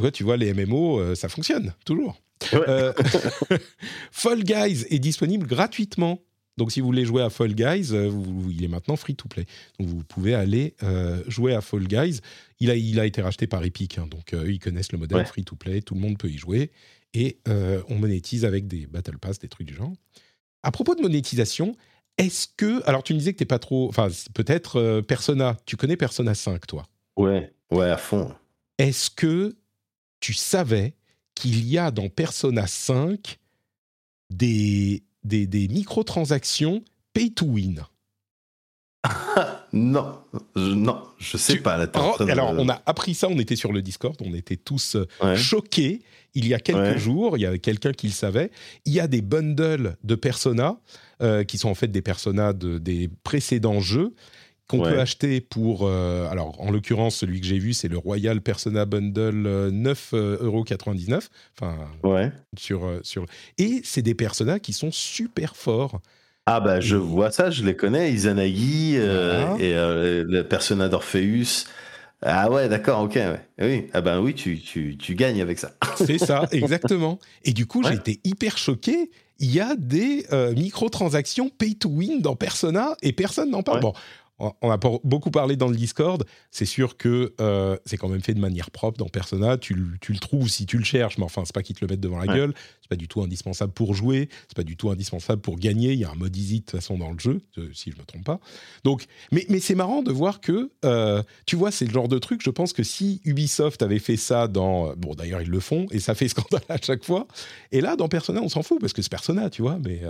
Quoi, tu vois, les MMO, euh, ça fonctionne toujours. Euh, <laughs> Fall Guys est disponible gratuitement donc, si vous voulez jouer à Fall Guys, euh, il est maintenant free to play. Donc, vous pouvez aller euh, jouer à Fall Guys. Il a, il a été racheté par Epic, hein, donc euh, ils connaissent le modèle free to play. Tout le monde peut y jouer et on monétise avec des battle pass, des trucs du genre. À propos de monétisation, est-ce que alors tu me disais que t'es pas trop, enfin peut-être Persona. Tu connais Persona 5, toi? Ouais, ouais, à fond. Est-ce que tu savais qu'il y a dans Persona 5 des des, des microtransactions pay to win <laughs> non, je, non, je sais pas. La alors, alors, on a appris ça, on était sur le Discord, on était tous euh, choqués. Il y a quelques jours, il y avait quelqu'un qui le savait. Il y a des bundles de personas euh, qui sont en fait des personas de, des précédents jeux qu'on peut acheter pour. Euh, alors, en l'occurrence, celui que j'ai vu, c'est le Royal Persona Bundle 9,99€. Enfin, ouais. Sur, euh, sur... Et c'est des personas qui sont super forts. Ah, bah, je vois ça, je les connais. Izanagi euh, et le Persona d'Orpheus. Ah ouais, d'accord, ok. Oui, ah ben oui, tu, tu, tu gagnes avec ça. <laughs> C'est ça, exactement. Et du coup, j'ai été hyper choqué. Il y a des microtransactions pay to win dans Persona et personne n'en parle. Bon, on a beaucoup parlé dans le Discord. C'est sûr que euh, c'est quand même fait de manière propre dans Persona. Tu, le trouves si tu le cherches, mais enfin, c'est pas qu'ils te le mettent devant la gueule. C'est pas du tout indispensable pour jouer. C'est pas du tout indispensable pour gagner. Il y a un mode easy de toute façon dans le jeu, euh, si je me trompe pas. Donc, mais, c'est marrant de voir que, euh, tu vois, c'est le genre de truc. Je pense que si Ubisoft avait fait ça dans, bon, d'ailleurs ils le font et ça fait <laughs> scandale à chaque fois. Et là, dans Persona, on s'en fout parce que c'est Persona, tu vois. Mais,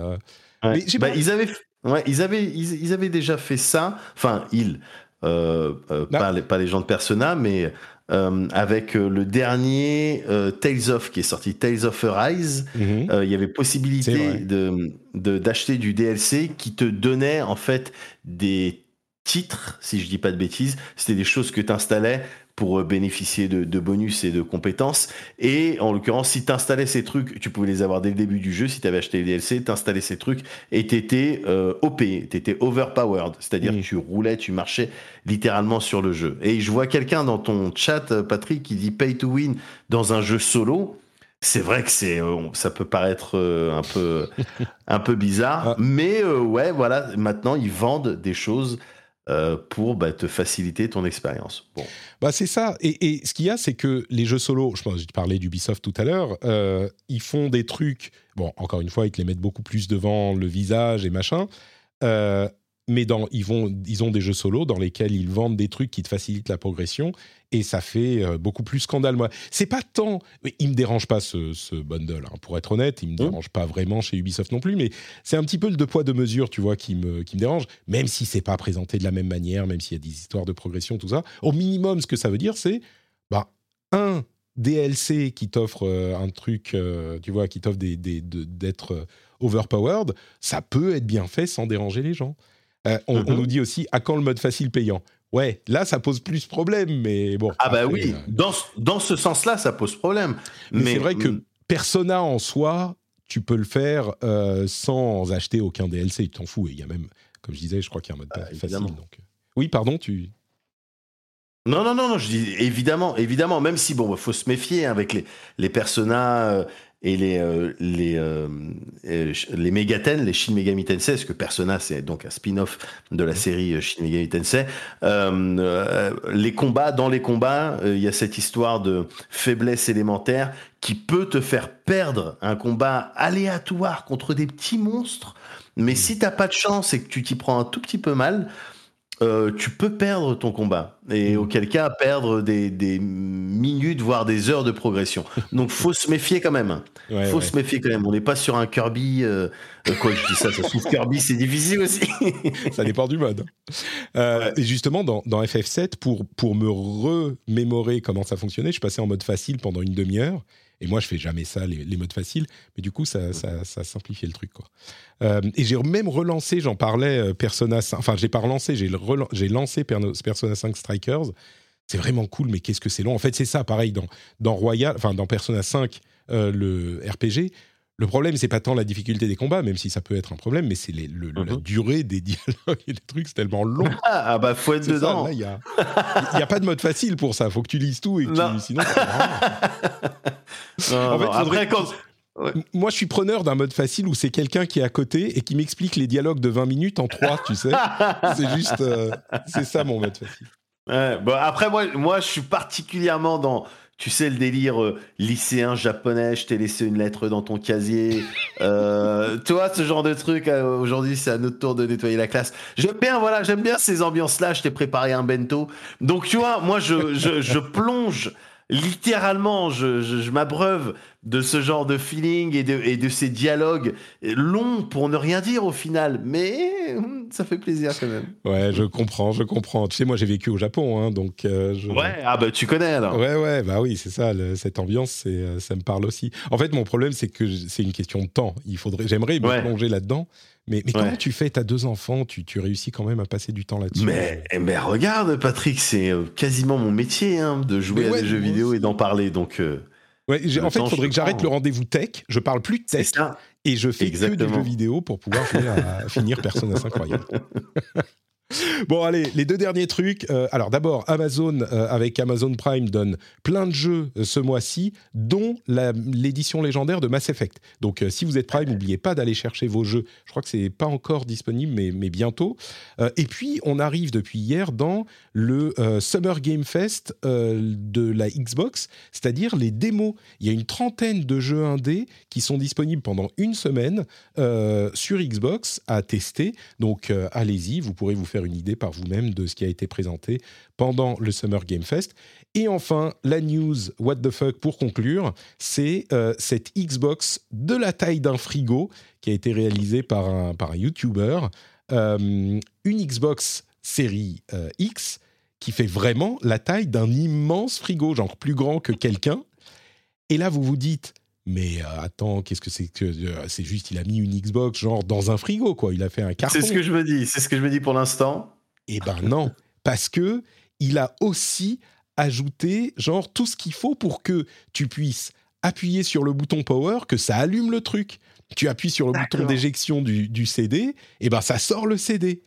bah, ils avaient Ouais, ils avaient, ils, avaient déjà fait ça. Enfin, ils, euh, euh, pas, les, pas, les, gens de Persona, mais euh, avec le dernier Tales of qui est sorti, Tales of Arise, mhm. il y avait possibilité de d'acheter du DLC qui te donnait en fait des titres, si je dis pas de bêtises, c'était des choses que tu installais pour bénéficier de, de, bonus et de compétences. Et en l'occurrence, si tu installais ces trucs, tu pouvais les avoir dès le début du jeu. Si tu avais acheté les DLC, tu installais ces trucs et tu étais euh, OP, tu étais overpowered. C'est-à-dire que tu roulais, tu marchais littéralement sur le jeu. Et je vois quelqu'un dans ton chat, Patrick, qui dit pay to win dans un jeu solo c'est vrai que c'est, euh, ça peut paraître euh, un peu, <laughs> un peu bizarre, ah. mais euh, ouais, voilà. Maintenant, ils vendent des choses pour bah, te faciliter ton expérience. Bon. Bah c'est ça. Et, ce qu'il y a, c'est que les jeux solo, je pense, je parlais d'Ubisoft tout à l'heure, ils font des trucs. Bon, encore une fois, ils te les mettent beaucoup plus devant le visage et machin mais dans, ils, vont, ils ont des jeux solo dans lesquels ils vendent des trucs qui te facilitent la progression et ça fait euh, beaucoup plus scandale. Moi, c'est pas tant. Il me dérange pas ce, bundle, hein, pour être honnête. Il me mmh. dérange pas vraiment chez Ubisoft non plus, mais c'est un petit peu le deux poids deux mesures, tu vois, qui me, qui me dérange. Même si c'est pas présenté de la même manière, même s'il y a des histoires de progression, tout ça. Au minimum, ce que ça veut dire, c'est bah un DLC qui t'offre euh, un truc, euh, tu vois, qui t'offre d'être des, overpowered, ça peut être bien fait sans déranger les gens. Euh, on, mhm. nous dit aussi à quand le mode facile payant? Ouais, là, ça pose plus problème, mais bon. Ah, bah oui, euh, dans, dans ce sens-là, ça pose problème. Mais, c'est vrai que. Persona en soi, tu peux le faire euh, sans acheter aucun DLC, tu t'en fous. Et il y a même, comme je disais, je crois qu'il y a un mode ah, facile. Donc... Oui, pardon, tu. Non, non, non, non, je dis évidemment, évidemment, même si, bon, il faut se méfier hein, avec les, les personnages et les euh, les euh, les Megaten, les Shin Megami Tensei, parce que Persona c'est donc un spin-off de la série euh, Shin Megami Tensei. les combats, dans les combats, il y a cette histoire de faiblesse élémentaire qui peut te faire perdre un combat aléatoire contre des petits monstres. Mais mmh. si t'as pas de chance et que tu t'y prends un tout petit peu mal, euh, tu peux perdre ton combat et mm. auquel cas perdre des, minutes voire des heures de progression. Donc faut se méfier quand même. faut se méfier quand même. On n'est pas sur un Kirby. Euh, euh, quoi je dis ça, ça trouve Kirby c'est difficile aussi. <laughs> ça dépend du mode. Et justement dans, dans, FF7 pour pour me remémorer comment ça fonctionnait, je passais en mode facile pendant une demi-heure et moi, je fais jamais ça, les, modes faciles. Mais du coup, ça, ça, ça simplifiait le truc. Quoi. Euh, et j'ai même relancé, j'en parlais, euh, Persona 5. Enfin, j'ai pas relancé, j'ai, lancé Persona 5 Strikers. C'est vraiment cool, mais qu'est-ce que c'est long. En fait, c'est ça, pareil, dans, dans Royal, enfin, dans Persona 5, euh, le RPG, le problème, c'est pas tant la difficulté des combats, même si ça peut être un problème, mais c'est la mhm. durée des <laughs> dialogues et des trucs, c'est tellement long. <laughs> Ah bah faut être dedans. Il n'y a, a, pas de mode facile pour ça. Faut que tu lises tout et que tu, sinon. <laughs> en fait, après quand. Moi, je suis preneur d'un mode facile où c'est quelqu'un qui est à côté et qui m'explique les dialogues de 20 minutes en 3, tu sais. c'est juste. Euh, c'est ça mon mode facile. Ouais, bon, après, moi, moi, je suis particulièrement dans tu sais, le délire euh, lycéen japonais, je t'ai laissé une lettre dans ton casier. <laughs> Euh, tu vois, ce genre de truc. Euh, aujourd'hui, c'est à notre tour de nettoyer la classe. J'aime bien, voilà, j'aime bien ces ambiances-là. Je t'ai préparé un bento. Donc, tu vois, moi, je, je, je plonge littéralement, je, je, m'abreuve de ce genre de feeling et de, et de ces dialogues longs pour ne rien dire au final, mais ça fait plaisir quand même. Ouais, je comprends, je comprends. Tu sais, moi j'ai vécu au Japon, hein, donc. Euh, ouais, ah bah tu connais alors. Ouais, ouais, bah oui, c'est ça, cette ambiance, euh, ça me parle aussi. En fait, mon problème, c'est que c'est une question de temps. Il faudrait, j'aimerais me plonger là-dedans, mais, mais comment tu fais? T'as deux enfants, tu, tu, réussis quand même à passer du temps là-dessus. Mais, mais regarde, Patrick, c'est euh, quasiment mon métier hein, de jouer à des jeux vidéo et d'en parler. Donc, euh, ouais, en fait, il faudrait que j'arrête le rendez-vous tech. Je parle plus de tech et je fais que des jeux vidéo pour pouvoir jouer à <laughs> finir Persona 5 Royal. <laughs> Bon, allez, les deux derniers trucs. Euh, alors, d'abord, Amazon, euh, avec Amazon Prime, donne plein de jeux euh, ce mois-ci, dont l'édition légendaire de Mass Effect. Donc, si vous êtes Prime, n'oubliez pas d'aller chercher vos jeux. Je crois que c'est pas encore disponible, mais, mais bientôt. et puis, on arrive depuis hier dans le Summer Game Fest de la Xbox, c'est-à-dire les démos. Il y a une trentaine de jeux indés qui sont disponibles pendant une semaine sur Xbox à tester. Donc, allez-y, vous pourrez vous faire une idée par vous-même de ce qui a été présenté pendant le Summer Game Fest. Et enfin, la news What the fuck pour conclure, c'est euh, cette Xbox de la taille d'un frigo qui a été réalisée par un, par un YouTuber. Euh, une Xbox série euh, X qui fait vraiment la taille d'un immense frigo, genre plus grand que quelqu'un. Et là, vous vous dites, mais attends, qu'est-ce que c'est que c'est juste il a mis une Xbox genre dans un frigo quoi, il a fait un carton. C'est ce que je me dis, c'est ce que je me dis pour l'instant. Eh ben non, parce que il a aussi ajouté genre tout ce qu'il faut pour que tu puisses appuyer sur le bouton power, que ça allume le truc. Tu appuies sur le bouton d'éjection du, CD, et ben ça sort le CD.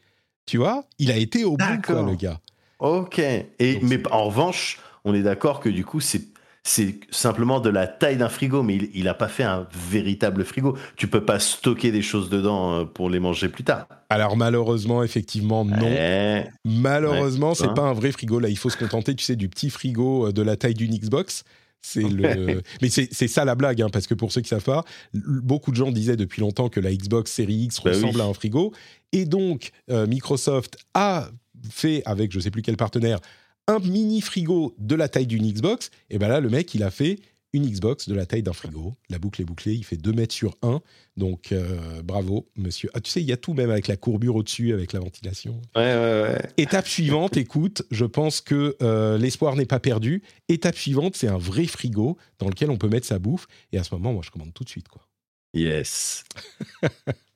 Tu vois, il a été au bout, quoi, le gars. Ok. Et, mais en revanche, on est d'accord que du coup, c'est c'est simplement de la taille d'un frigo, mais il n'a pas fait un véritable frigo. Tu peux pas stocker des choses dedans euh, pour les manger plus tard. Alors malheureusement, effectivement, non. Malheureusement, c'est pas un vrai frigo. Là, il faut se contenter, tu sais, du petit frigo euh, de la taille d'une Xbox. C'est le... <laughs> Mais c'est ça la blague, hein, parce que pour ceux qui savent pas, beaucoup de gens disaient depuis longtemps que la Xbox Series X bah ressemble à un frigo. Et donc, euh, Microsoft a fait, avec je sais plus quel partenaire, un mini frigo de la taille d'une Xbox, et ben là, le mec, il a fait une Xbox de la taille d'un frigo. La boucle est bouclée, il fait 2 mètres sur 1. Donc, euh, bravo, monsieur. Ah, tu sais, il y a tout, même avec la courbure au-dessus, avec la ventilation. Ouais, ouais, ouais. Étape suivante, écoute, je pense que euh, l'espoir n'est pas perdu. Étape suivante, c'est un vrai frigo dans lequel on peut mettre sa bouffe. Et à ce moment, moi, je commande tout de suite, quoi. Yes. <laughs>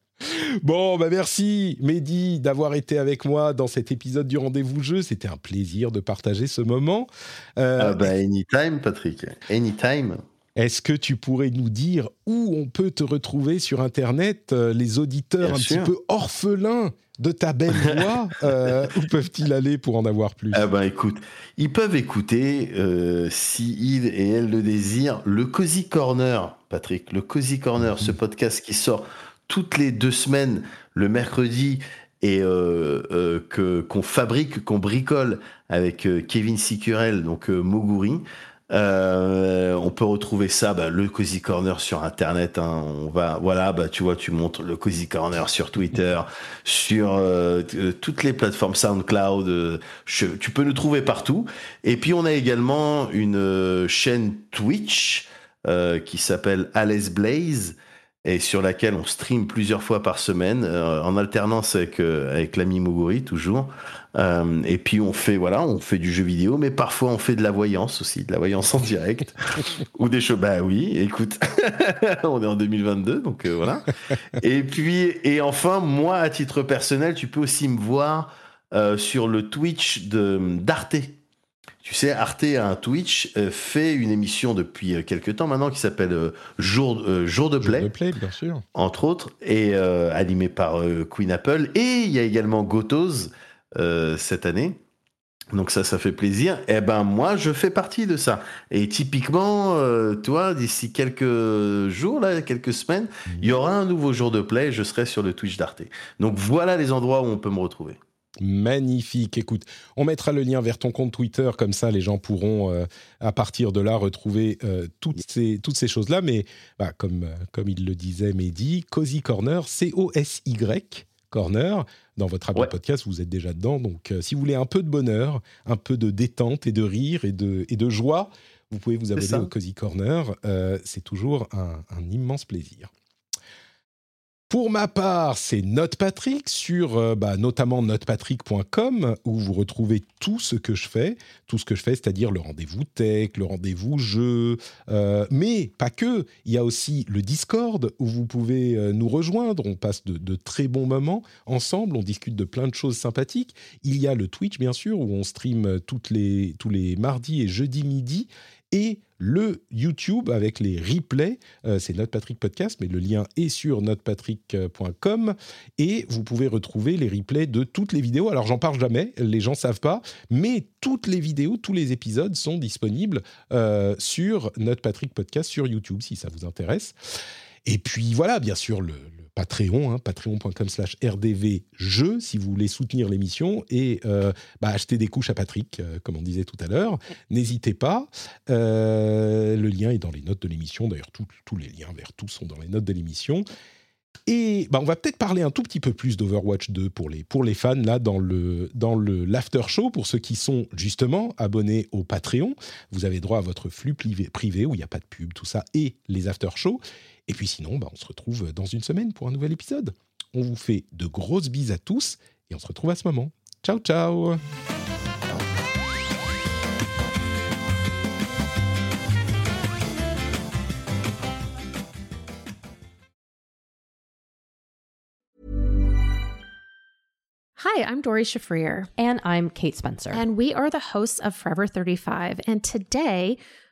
Bon, bah merci Mehdi d'avoir été avec moi dans cet épisode du rendez-vous jeu. C'était un plaisir de partager ce moment. Euh, ah bah anytime Patrick, anytime. Est-ce que tu pourrais nous dire où on peut te retrouver sur Internet euh, Les auditeurs un petit peu orphelins de ta belle <laughs> voix, euh, où peuvent-ils aller pour en avoir plus? Ah ben écoute, ils peuvent écouter, si ils et elles le désirent, le Cozy Corner, Patrick, le Cozy Corner, ce podcast qui sort toutes les deux semaines, le mercredi, et euh, euh, qu'on fabrique, qu'on bricole avec euh, Kevin Sicurel, donc Moguri. on peut retrouver ça, bah, le Cozy Corner sur Internet. Hein. on va, voilà, bah tu vois, tu montres le Cozy Corner sur Twitter, sur toutes les plateformes SoundCloud. tu peux nous trouver partout. Et puis on a également une chaîne Twitch qui s'appelle Alice Blaze et sur laquelle on stream plusieurs fois par semaine, euh, en alternance avec, euh, avec l'ami Moguri, toujours. Euh, et puis on fait, voilà, on fait du jeu vidéo, mais parfois on fait de la voyance aussi, de la voyance en direct. <laughs> ou des choses, bah oui, écoute, <laughs> on est en 2022, donc voilà. Et puis, et enfin, moi, à titre personnel, tu peux aussi me voir sur le Twitch d'Arte. Tu sais, Arte a un Twitch, euh, fait une émission depuis euh, quelques temps maintenant qui s'appelle euh, Jour, Jour de Play. Jour de Play, bien sûr. Entre autres, et animé par Queen Apple. Et il y a également Gotos cette année. Donc ça, ça fait plaisir. Et eh ben moi, je fais partie de ça. Et typiquement, toi, d'ici quelques jours, là, quelques semaines, il y aura un nouveau jour de play. Je serai sur le Twitch d'Arte. Donc voilà les endroits où on peut me retrouver. Magnifique. Écoute, on mettra le lien vers ton compte Twitter, comme ça les gens pourront euh, à partir de là retrouver euh, toutes ces, toutes ces choses-là. Mais bah, comme, euh, comme il le disait Mehdi, Cozy Corner, C-O-S-Y Corner, dans votre app podcast, vous êtes déjà dedans. Donc si vous voulez un peu de bonheur, un peu de détente et de rire et de, et de joie, vous pouvez vous abonner au Cozy Corner. C'est toujours un, un immense plaisir. Pour ma part, c'est NotePatrick sur euh, bah, notamment notepatrick.com où vous retrouvez tout ce que je fais, tout ce que je fais, c'est-à-dire le rendez-vous tech, le rendez-vous jeu, euh, mais pas que. Il y a aussi le Discord où vous pouvez euh, nous rejoindre. On passe de, très bons moments ensemble, on discute de plein de choses sympathiques. Il y a le Twitch bien sûr où on stream tous les mardis et jeudis midi et le YouTube avec les replays. Euh, c'est Notre Patrick Podcast, mais le lien est sur notrepatrick.com et vous pouvez retrouver les replays de toutes les vidéos. Alors j'en parle jamais, les gens savent pas, mais toutes les vidéos, tous les épisodes sont disponibles euh, sur Notre Patrick Podcast sur YouTube si ça vous intéresse. Et puis voilà, bien sûr, le, Patreon, hein, patreon.com slash rdvjeux, si vous voulez soutenir l'émission et euh, bah, acheter des couches à Patrick, euh, comme on disait tout à l'heure. N'hésitez pas. Euh, le lien est dans les notes de l'émission. D'ailleurs, tous les liens vers tout sont dans les notes de l'émission. Et bah, on va peut-être parler un tout petit peu plus d'Overwatch 2 pour les, fans, là, dans l'after show, pour ceux qui sont justement abonnés au Patreon. Vous avez droit à votre flux privé, privé où il n'y a pas de pub, tout ça, et les after shows. Et puis sinon, bah, on se retrouve dans une semaine pour un nouvel épisode. On vous fait de grosses bises à tous et on se retrouve à ce moment. Ciao, ciao Hi, I'm Dori Shafrir. And I'm Kate Spencer. And we are the hosts of Forever 35. And today,